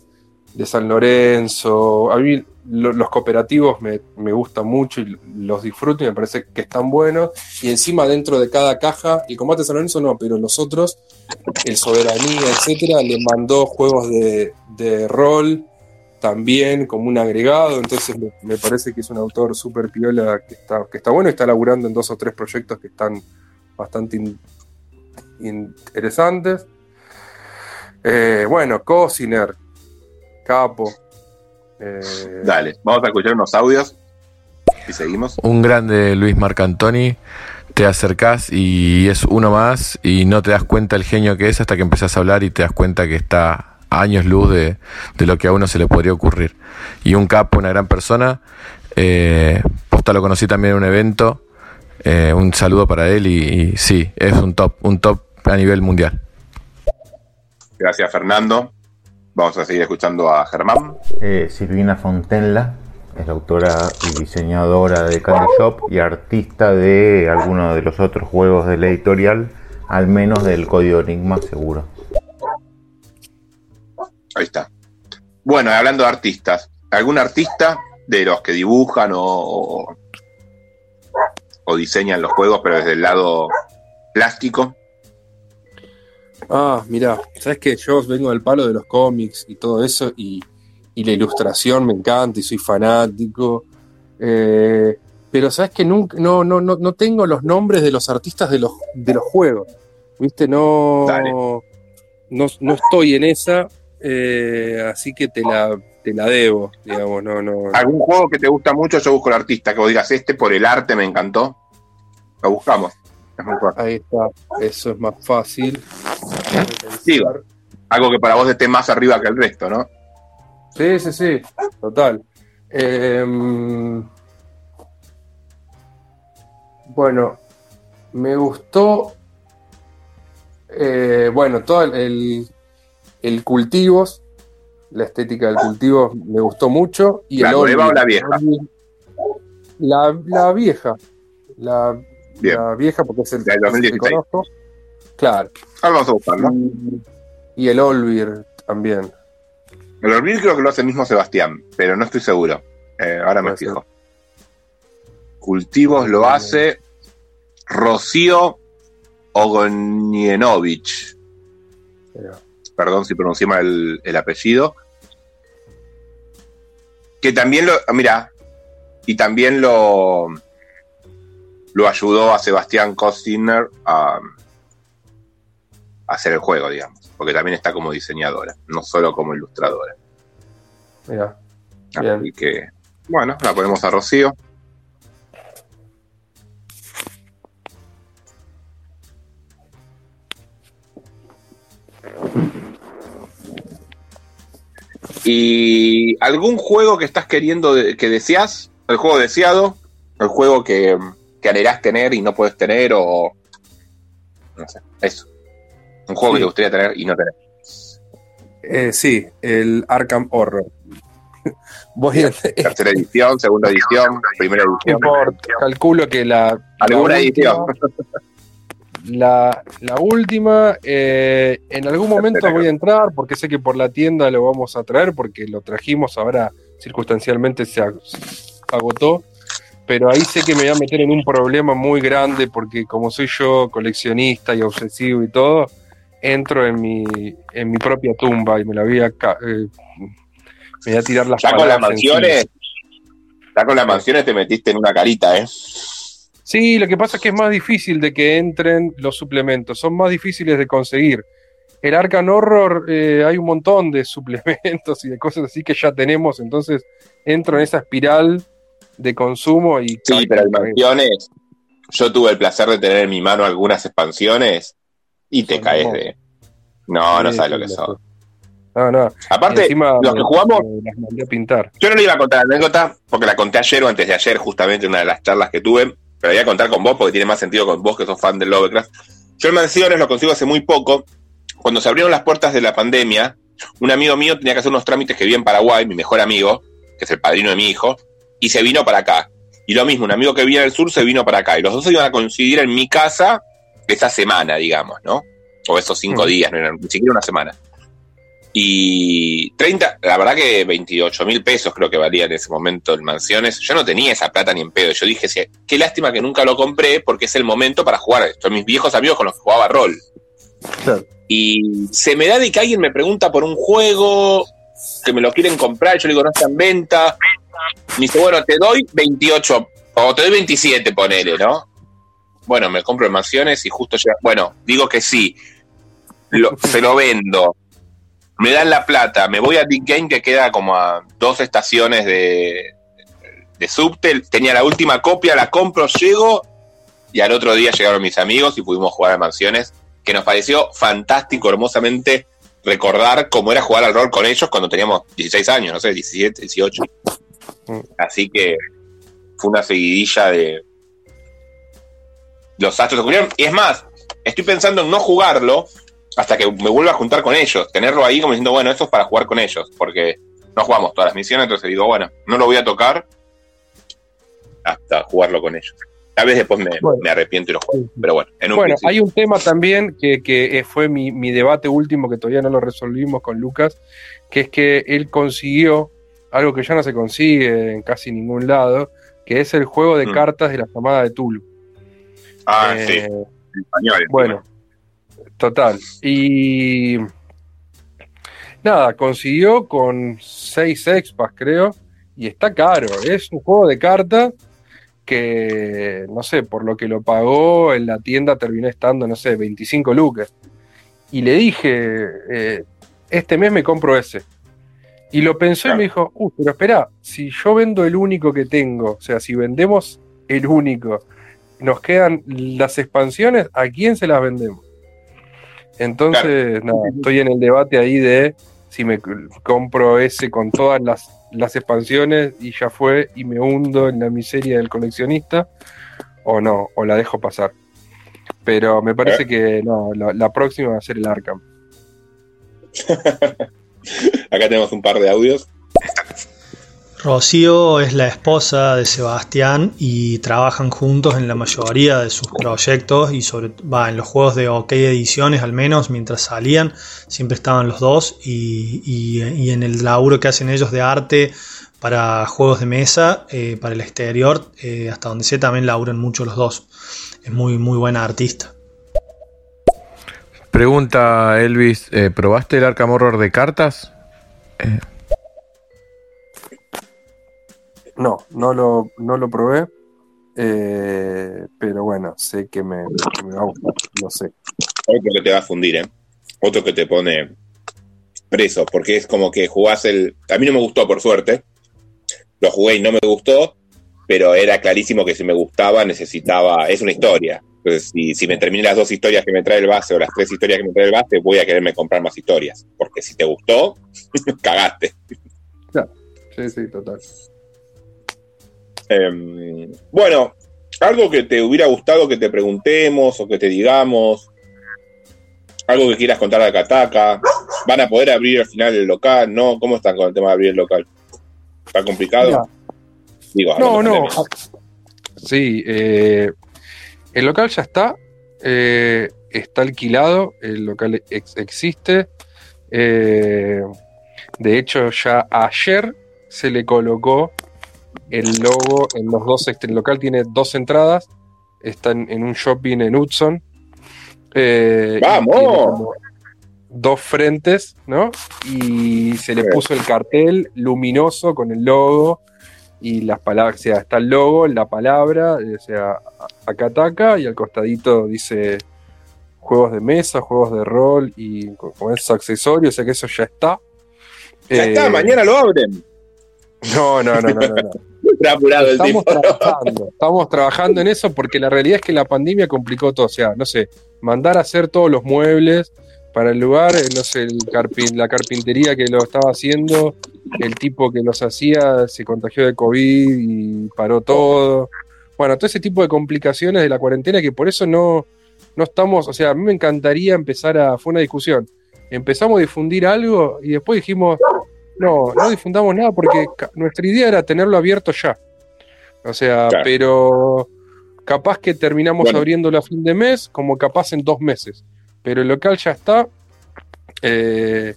de San Lorenzo. A mí lo- los cooperativos me, me gustan mucho y los disfruto y me parece que están buenos. Y encima dentro de cada caja, el combate de San Lorenzo no, pero los otros, el Soberanía, etcétera, le mandó juegos de, de rol también como un agregado. Entonces me, me parece que es un autor súper piola que está, que está bueno y está laburando en dos o tres proyectos que están bastante in- interesantes. Eh, bueno, Cociner, Capo. eh, Dale, vamos a escuchar unos audios y seguimos. Un grande Luis Marcantoni, te acercás y es uno más y no te das cuenta el genio que es hasta que empezás a hablar y te das cuenta que está años luz de, de lo que a uno se le podría ocurrir. Y un capo, una gran persona, eh, posta lo conocí también en un evento, eh, un saludo para él y, y sí, es un top, un top a nivel mundial. Gracias, Fernando. Vamos a seguir escuchando a Germán. Eh, Silvina Fontenla es la autora y diseñadora de Candy Shop y artista de algunos de los otros juegos de la editorial, al menos del código Enigma, seguro. Ahí está. Bueno, hablando de artistas, ¿algún artista de los que dibujan o, o, o diseñan los juegos, pero desde el lado plástico? Ah, mira, sabes que yo vengo del palo de los cómics y todo eso, y, y la ilustración me encanta y soy fanático. eh, pero sabes que nunca, no, no, no, no tengo los nombres de los artistas de los, de los juegos. ¿Viste? No, no, no estoy en esa, eh, así que te la, te la debo, digamos, no, no. ¿Algún juego que te gusta mucho? Yo busco el artista, que vos digas, este por el arte me encantó. Lo buscamos. Es muy fácil. Ahí está, eso es más fácil. Digo, algo que para vos esté más arriba que el resto, ¿no? Sí, sí, sí, total. Em, bueno, me gustó, eh, bueno, todo el, el, el cultivos, la estética del cultivo me gustó mucho. Y ¿La el nueva Olvi- o la vieja? La, la vieja, la, vieja porque es el, el que 2016. conozco. Claro. A buscarlo. Y, y el Olvir también. El Orville creo que lo hace el mismo Sebastián, pero no estoy seguro. Eh, ahora me fijo. Cultivos lo hace Rocío Ogonienovich. Mira. Perdón si pronuncié mal el, el apellido. Que también lo. Mira. Y también lo. Lo ayudó a Sebastián Costiner a, a hacer el juego, digamos. Porque también está como diseñadora, no solo como ilustradora. Mira. Bien. Así que, bueno, la ponemos a Rocío. ¿Y algún juego que estás queriendo, de- que deseas? ¿El juego deseado? ¿El juego que, que anhelás tener y no puedes tener? O. No sé, eso. Un juego Sí. que te gustaría tener y no tener. Eh, sí, el Arkham Horror. Voy a, Tercera edición, segunda edición, primera edición. calculo que la, Alguna la edición. la, la última, eh, en algún momento voy a entrar porque sé que por la tienda lo vamos a traer porque lo trajimos ahora circunstancialmente se ag- agotó. Pero ahí sé que me voy a meter en un problema muy grande porque como soy yo coleccionista y obsesivo y todo, entro en mi, en mi propia tumba y me la voy a, eh, me voy a tirar las Ya con las mansiones, ya con las mansiones te metiste en una carita, ¿eh? Sí, lo que pasa es que es más difícil de que entren los suplementos, son más difíciles de conseguir. El Arcan Horror eh, hay un montón de suplementos y de cosas así que ya tenemos, entonces entro en esa espiral de consumo y... Sí, pero en mansiones, yo tuve el placer de tener en mi mano algunas expansiones y te Son caes de. No, no sabes lo que son. No, no. Aparte, Encima los que jugamos, las mandé a pintar. yo no le iba a contar la anécdota porque la conté ayer o antes de ayer, justamente en una de las charlas que tuve, pero voy a contar con vos porque tiene más sentido con vos que sos fan del Lovecraft. Yo en mansiones lo consigo hace muy poco. Cuando se abrieron las puertas de la pandemia, un amigo mío tenía que hacer unos trámites que vive en Paraguay, mi mejor amigo, que es el padrino de mi hijo, y se vino para acá. Y lo mismo, un amigo que vivía en el sur se vino para acá. Y los dos se iban a coincidir en mi casa esa semana, digamos, ¿no? O esos cinco días, no eran ni siquiera una semana. Y 30, la verdad que 28 mil pesos creo que valía en ese momento el Mansiones. Yo no tenía esa plata ni en pedo. Yo dije, qué lástima que nunca lo compré porque es el momento para jugar. Son mis viejos amigos con los que jugaba rol. Y se me da de que alguien me pregunta por un juego que me lo quieren comprar. Yo le digo, no está en venta. Me dice, bueno, te doy 28 o te doy 27, ponele, ¿no? Bueno, me compro en Mansiones y justo llega. Bueno, digo que sí. Lo- se lo vendo me dan la plata, me voy a Big Game que queda como a dos estaciones de, de Subtel, tenía la última copia, la compro, llego y al otro día llegaron mis amigos y pudimos jugar a Mansiones, que nos pareció fantástico, hermosamente recordar cómo era jugar al rol con ellos cuando teníamos 16 años, no sé, 17, 18. Así que fue una seguidilla de los astros ocurrieron. Y es más, estoy pensando en no jugarlo hasta que me vuelva a juntar con ellos, tenerlo ahí como diciendo, bueno, eso es para jugar con ellos, porque no jugamos todas las misiones, entonces digo, bueno, no lo voy a tocar hasta jugarlo con ellos. Tal vez después me, Bueno. me arrepiento y lo juego, pero bueno, en un Bueno, principio. hay un tema también que, que eh, fue mi, mi debate último que todavía no lo resolvimos con Lucas, que es que él consiguió algo que ya no se consigue en casi ningún lado, que es el juego de Mm. cartas de la llamada de Tulu. Ah, Eh, sí, en español. Bueno, total. Y nada, consiguió con 6 expas, creo, y está caro. Es un juego de cartas que, no sé, por lo que lo pagó en la tienda terminó estando, no sé, 25 lucas. Y le dije, eh, este mes me compro ese. Y lo pensó y me dijo, uh, pero espera, si yo vendo el único que tengo, o sea, si vendemos el único, nos quedan las expansiones, ¿a quién se las vendemos? Entonces, nada, estoy en el debate ahí de si me compro ese con todas las, las expansiones y ya fue y me hundo en la miseria del coleccionista o no, o la dejo pasar. Pero me parece que no, la, la próxima va a ser el Arkham. Acá tenemos un par de audios. Rocío es la esposa de Sebastián y trabajan juntos en la mayoría de sus proyectos y sobre va en los juegos de OK Ediciones al menos mientras salían siempre estaban los dos y, y- en el laburo que hacen ellos de arte para juegos de mesa eh, para el exterior eh, hasta donde sé también laburan mucho los dos es muy muy buena artista Pregunta Elvis, eh, ¿probaste el Arkham Horror de cartas? No, no lo, no lo probé. eh, pero bueno, sé que me, que me va a gustar, lo sé. Otro que te va a fundir, ¿eh? Otro que te pone preso, porque es como que jugás el... A mí no me gustó, por suerte. Lo jugué y no me gustó, pero era clarísimo que si me gustaba necesitaba... Es una historia. Entonces, si, si me terminé las dos historias que me trae el base o las tres historias que me trae el base, voy a quererme comprar más historias. Porque si te gustó, cagaste. Sí, sí, total. Eh, bueno, algo que te hubiera gustado que te preguntemos o que te digamos, algo que quieras contar a Kataka, van a poder abrir al final el local, ¿no? ¿Cómo están con el tema de abrir el local? ¿Está complicado? Mira. Digo, No, no. pandemia. Sí, eh, el local ya está. eh, está alquilado. El local ex- existe. eh, de hecho, ya ayer se le colocó el logo en los dos. este, El local tiene dos entradas. Están en un shopping en Hudson. eh, ¡Vamos! Dos frentes, ¿no? Y se le puso el cartel luminoso con el logo y las palabras, o sea, está el logo, la palabra, eh, o sea, Akataka y al costadito dice juegos de mesa, juegos de rol y co- como esos accesorios, o sea que eso ya está. Ya Eh, está, mañana lo abren. No, no, no, no, no. no. Apurado el tipo. Estamos trabajando, estamos trabajando en eso porque la realidad es que la pandemia complicó todo. O sea, no sé, mandar a hacer todos los muebles para el lugar, eh, no sé, el carpin- la carpintería que lo estaba haciendo, el tipo que los hacía se contagió de COVID y paró todo. Bueno, todo ese tipo de complicaciones de la cuarentena que por eso no, no estamos, o sea, a mí me encantaría empezar a, fue una discusión, empezamos a difundir algo y después dijimos, no, no difundamos nada porque nuestra idea era tenerlo abierto ya. O sea, Claro. pero capaz que terminamos Bueno. abriéndolo a fin de mes, como capaz en dos meses. Pero el local ya está. Eh,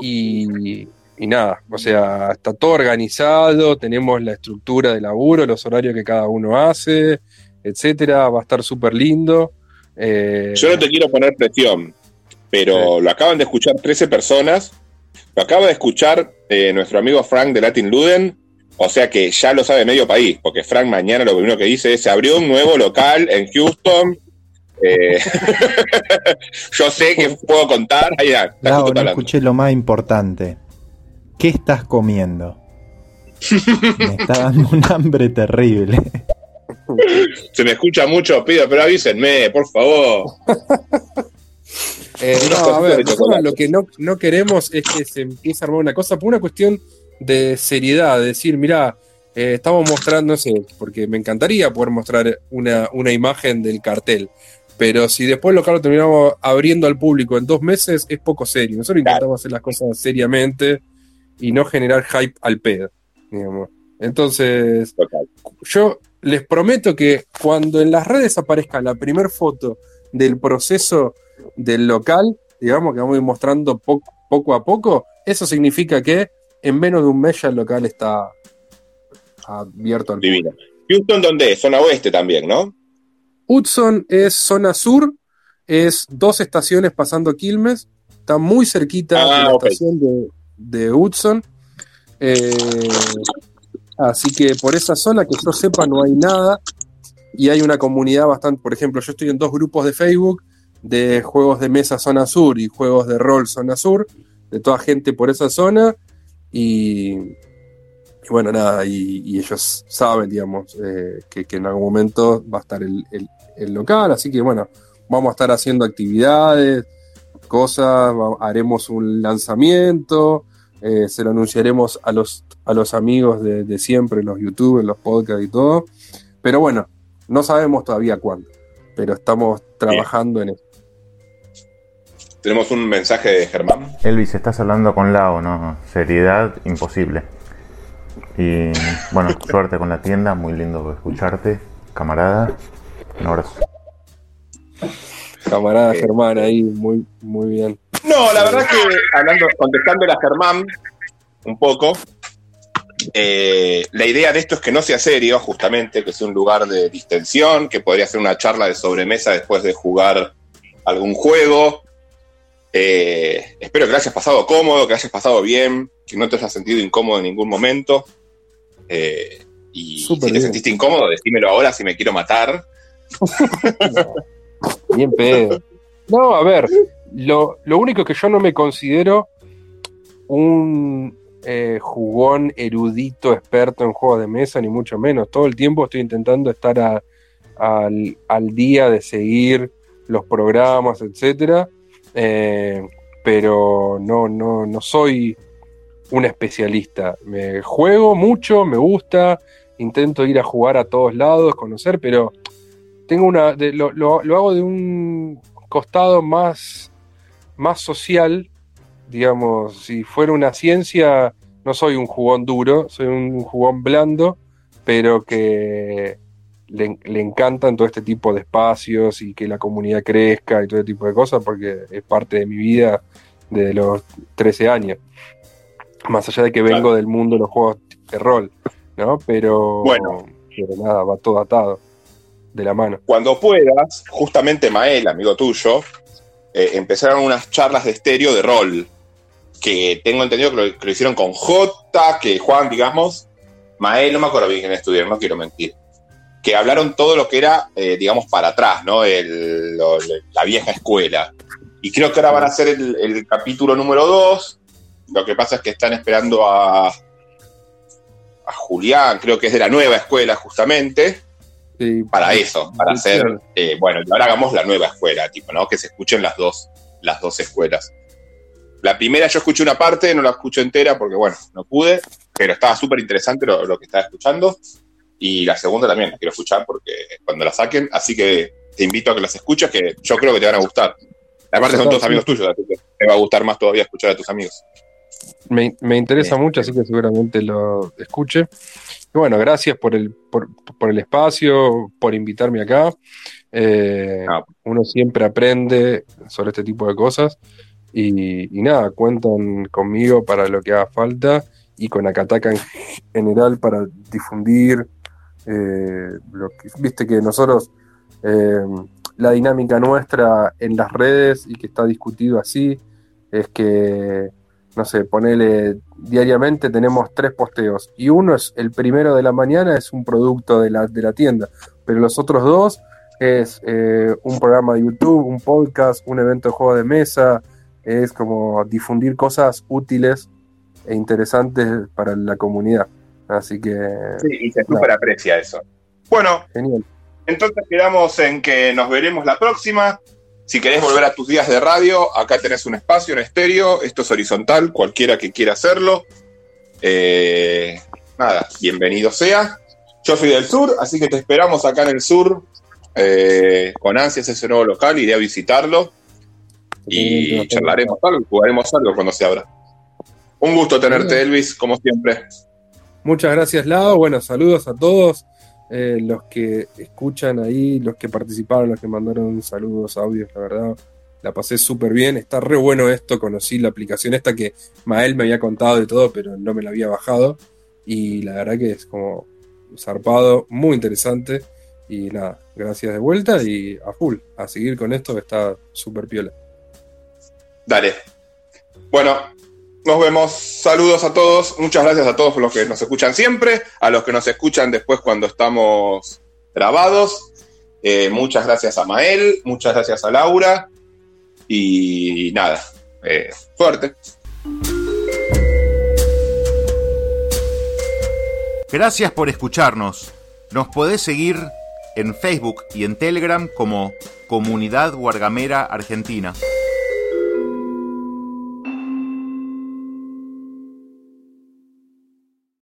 y, y nada, o sea, está todo organizado, tenemos la estructura de laburo, los horarios que cada uno hace, etcétera, va a estar súper lindo. Eh, Yo no te quiero poner presión, pero lo acaban de escuchar 13 personas. Lo acaba de escuchar eh, nuestro amigo Frank de Latin Luden. O sea que ya lo sabe medio país, porque Frank mañana lo primero que dice es: se abrió un nuevo local en Houston. Eh, yo sé que puedo contar. Ahí ya, está Lau, justo no escuché lo más importante. ¿Qué estás comiendo? Me está dando un hambre terrible. Se me escucha mucho, pido, pero avísenme, por favor. Eh, no, a ver, nosotros lo que no, no queremos es que se empiece a armar una cosa por una cuestión de seriedad, de decir, mirá, eh, estamos mostrando, no sé, porque me encantaría poder mostrar una, una imagen del cartel, pero si después lo lo terminamos abriendo al público en dos meses, es poco serio. Nosotros intentamos hacer las cosas seriamente y no generar hype al pedo, digamos. Entonces, yo les prometo que cuando en las redes aparezca la primera foto del proceso del local, digamos que vamos a ir mostrando po- poco a poco, eso significa que en menos de un mes ya el local está abierto al Divino. Houston, ¿dónde es? Zona oeste también, ¿no? Hudson es zona sur, es dos estaciones pasando Quilmes, está muy cerquita Ah, de la ok. estación de, de Hudson. Eh, así que por esa zona, que yo sepa, no hay nada. Y hay una comunidad bastante, por ejemplo, yo estoy en dos grupos de Facebook de juegos de mesa zona sur y juegos de rol zona sur, de toda gente por esa zona. Y, bueno, nada, y, ellos saben, digamos, eh, que, en algún momento va a estar el, el- local, así que bueno, vamos a estar haciendo actividades, cosas, haremos un lanzamiento, eh, se lo anunciaremos a los, a los amigos de, de siempre, los youtubers, los podcasts y todo, pero bueno, no sabemos todavía cuándo, pero estamos trabajando en eso. Tenemos un mensaje de Germán. Elvis, estás hablando con Lao, ¿no? Seriedad, imposible. Y bueno, suerte con la tienda, muy lindo escucharte, camarada. Un abrazo. Camarada Germán ahí, muy, muy bien. No, la verdad que hablando, contestándole a Germán un poco, eh, la idea de esto es que no sea serio, justamente, que sea un lugar de distensión, que podría ser una charla de sobremesa después de jugar algún juego. Eh, espero que lo hayas pasado cómodo, que lo hayas pasado bien, que no te hayas sentido incómodo en ningún momento. Eh, y Súper si te bien. sentiste incómodo, decímelo ahora si me quiero matar. Bien pedo. No, a ver, lo, lo único que yo no me considero un eh, jugón erudito experto en juegos de mesa, ni mucho menos. Todo el tiempo estoy intentando estar al, día de seguir los programas, etcétera. Eh, pero no, no, no soy un especialista. Me juego mucho, me gusta, intento ir a jugar a todos lados, conocer, pero tengo una. lo, lo- lo hago de un costado más, más social. Digamos, si fuera una ciencia, no soy un jugón duro, soy un jugón blando, pero que le, le encantan todo este tipo de espacios y que la comunidad crezca y todo ese tipo de cosas, porque es parte de mi vida desde los 13 años. Más allá de que vengo del mundo de los juegos de rol, ¿no? Pero, Bueno. pero nada, va todo atado de la mano. Cuando puedas, justamente Mael, amigo tuyo, eh, empezaron unas charlas de estéreo de rol. Que tengo entendido que lo, que lo hicieron con J, que Juan, digamos. Mael, no me acuerdo bien quién estudiaron, no quiero mentir. Que hablaron todo lo que era, eh, digamos, para atrás, ¿no? El- lo- la vieja escuela. Y creo que ahora van a hacer el, el capítulo número 2. Lo que pasa es que están esperando a, a Julián, creo que es de la nueva escuela, justamente para eso, para hacer, eh, bueno, y ahora hagamos la nueva escuela, tipo, ¿no? Que se escuchen las dos, las dos escuelas. La primera yo escuché una parte, no la escuché entera porque, bueno, no pude, pero estaba súper interesante lo, lo que estaba escuchando. Y la segunda también la quiero escuchar porque cuando la saquen, así que te invito a que las escuches, que yo creo que te van a gustar. Aparte son todos amigos tuyos, así que te va a gustar más todavía escuchar a tus amigos. Me, me interesa mucho, así que seguramente lo escuche. Y bueno, gracias por el, por, por el espacio, por invitarme acá. Eh, Uno siempre aprende sobre este tipo de cosas Y, nada, cuentan conmigo para lo que haga falta y con Akataka en general para difundir eh, lo que, viste que nosotros eh, la dinámica nuestra en las redes y que está discutido así es que no sé, ponele diariamente tenemos tres posteos y uno es el primero de la mañana es un producto de la, de la tienda, pero los otros dos es eh, un programa de YouTube, un podcast, un evento de juego de mesa, es como difundir cosas útiles e interesantes para la comunidad. Así que. Sí, y se súper aprecia eso. Bueno, Genial. entonces quedamos en que nos veremos la próxima. Si querés volver a tus días de radio, acá tenés un espacio en estéreo. Esto es horizontal, cualquiera que quiera hacerlo. Eh, nada, bienvenido sea. Yo soy del sur, así que te esperamos acá en el sur. Eh, con ansias ese nuevo local, iré a visitarlo. Y charlaremos algo, jugaremos algo cuando se abra. Un gusto tenerte, Elvis, como siempre. Muchas gracias, Lau. Bueno, saludos a todos eh, los que escuchan ahí, los que participaron, los que mandaron saludos, audios, la verdad. La pasé súper bien. Está re bueno esto. Conocí la aplicación esta que Mael me había contado de todo, pero no me la había bajado. Y la verdad que es como zarpado, muy interesante. Y nada, gracias de vuelta y a full. A seguir con esto que está súper piola. Dale. Bueno, nos vemos. Saludos a todos. Muchas gracias a todos los que nos escuchan siempre, a los que nos escuchan después cuando estamos grabados. Eh, muchas gracias a Mael, muchas gracias a Laura. Y nada, eh, suerte. Gracias por escucharnos. Nos podés seguir en Facebook y en Telegram como Comunidad Guargamera Argentina.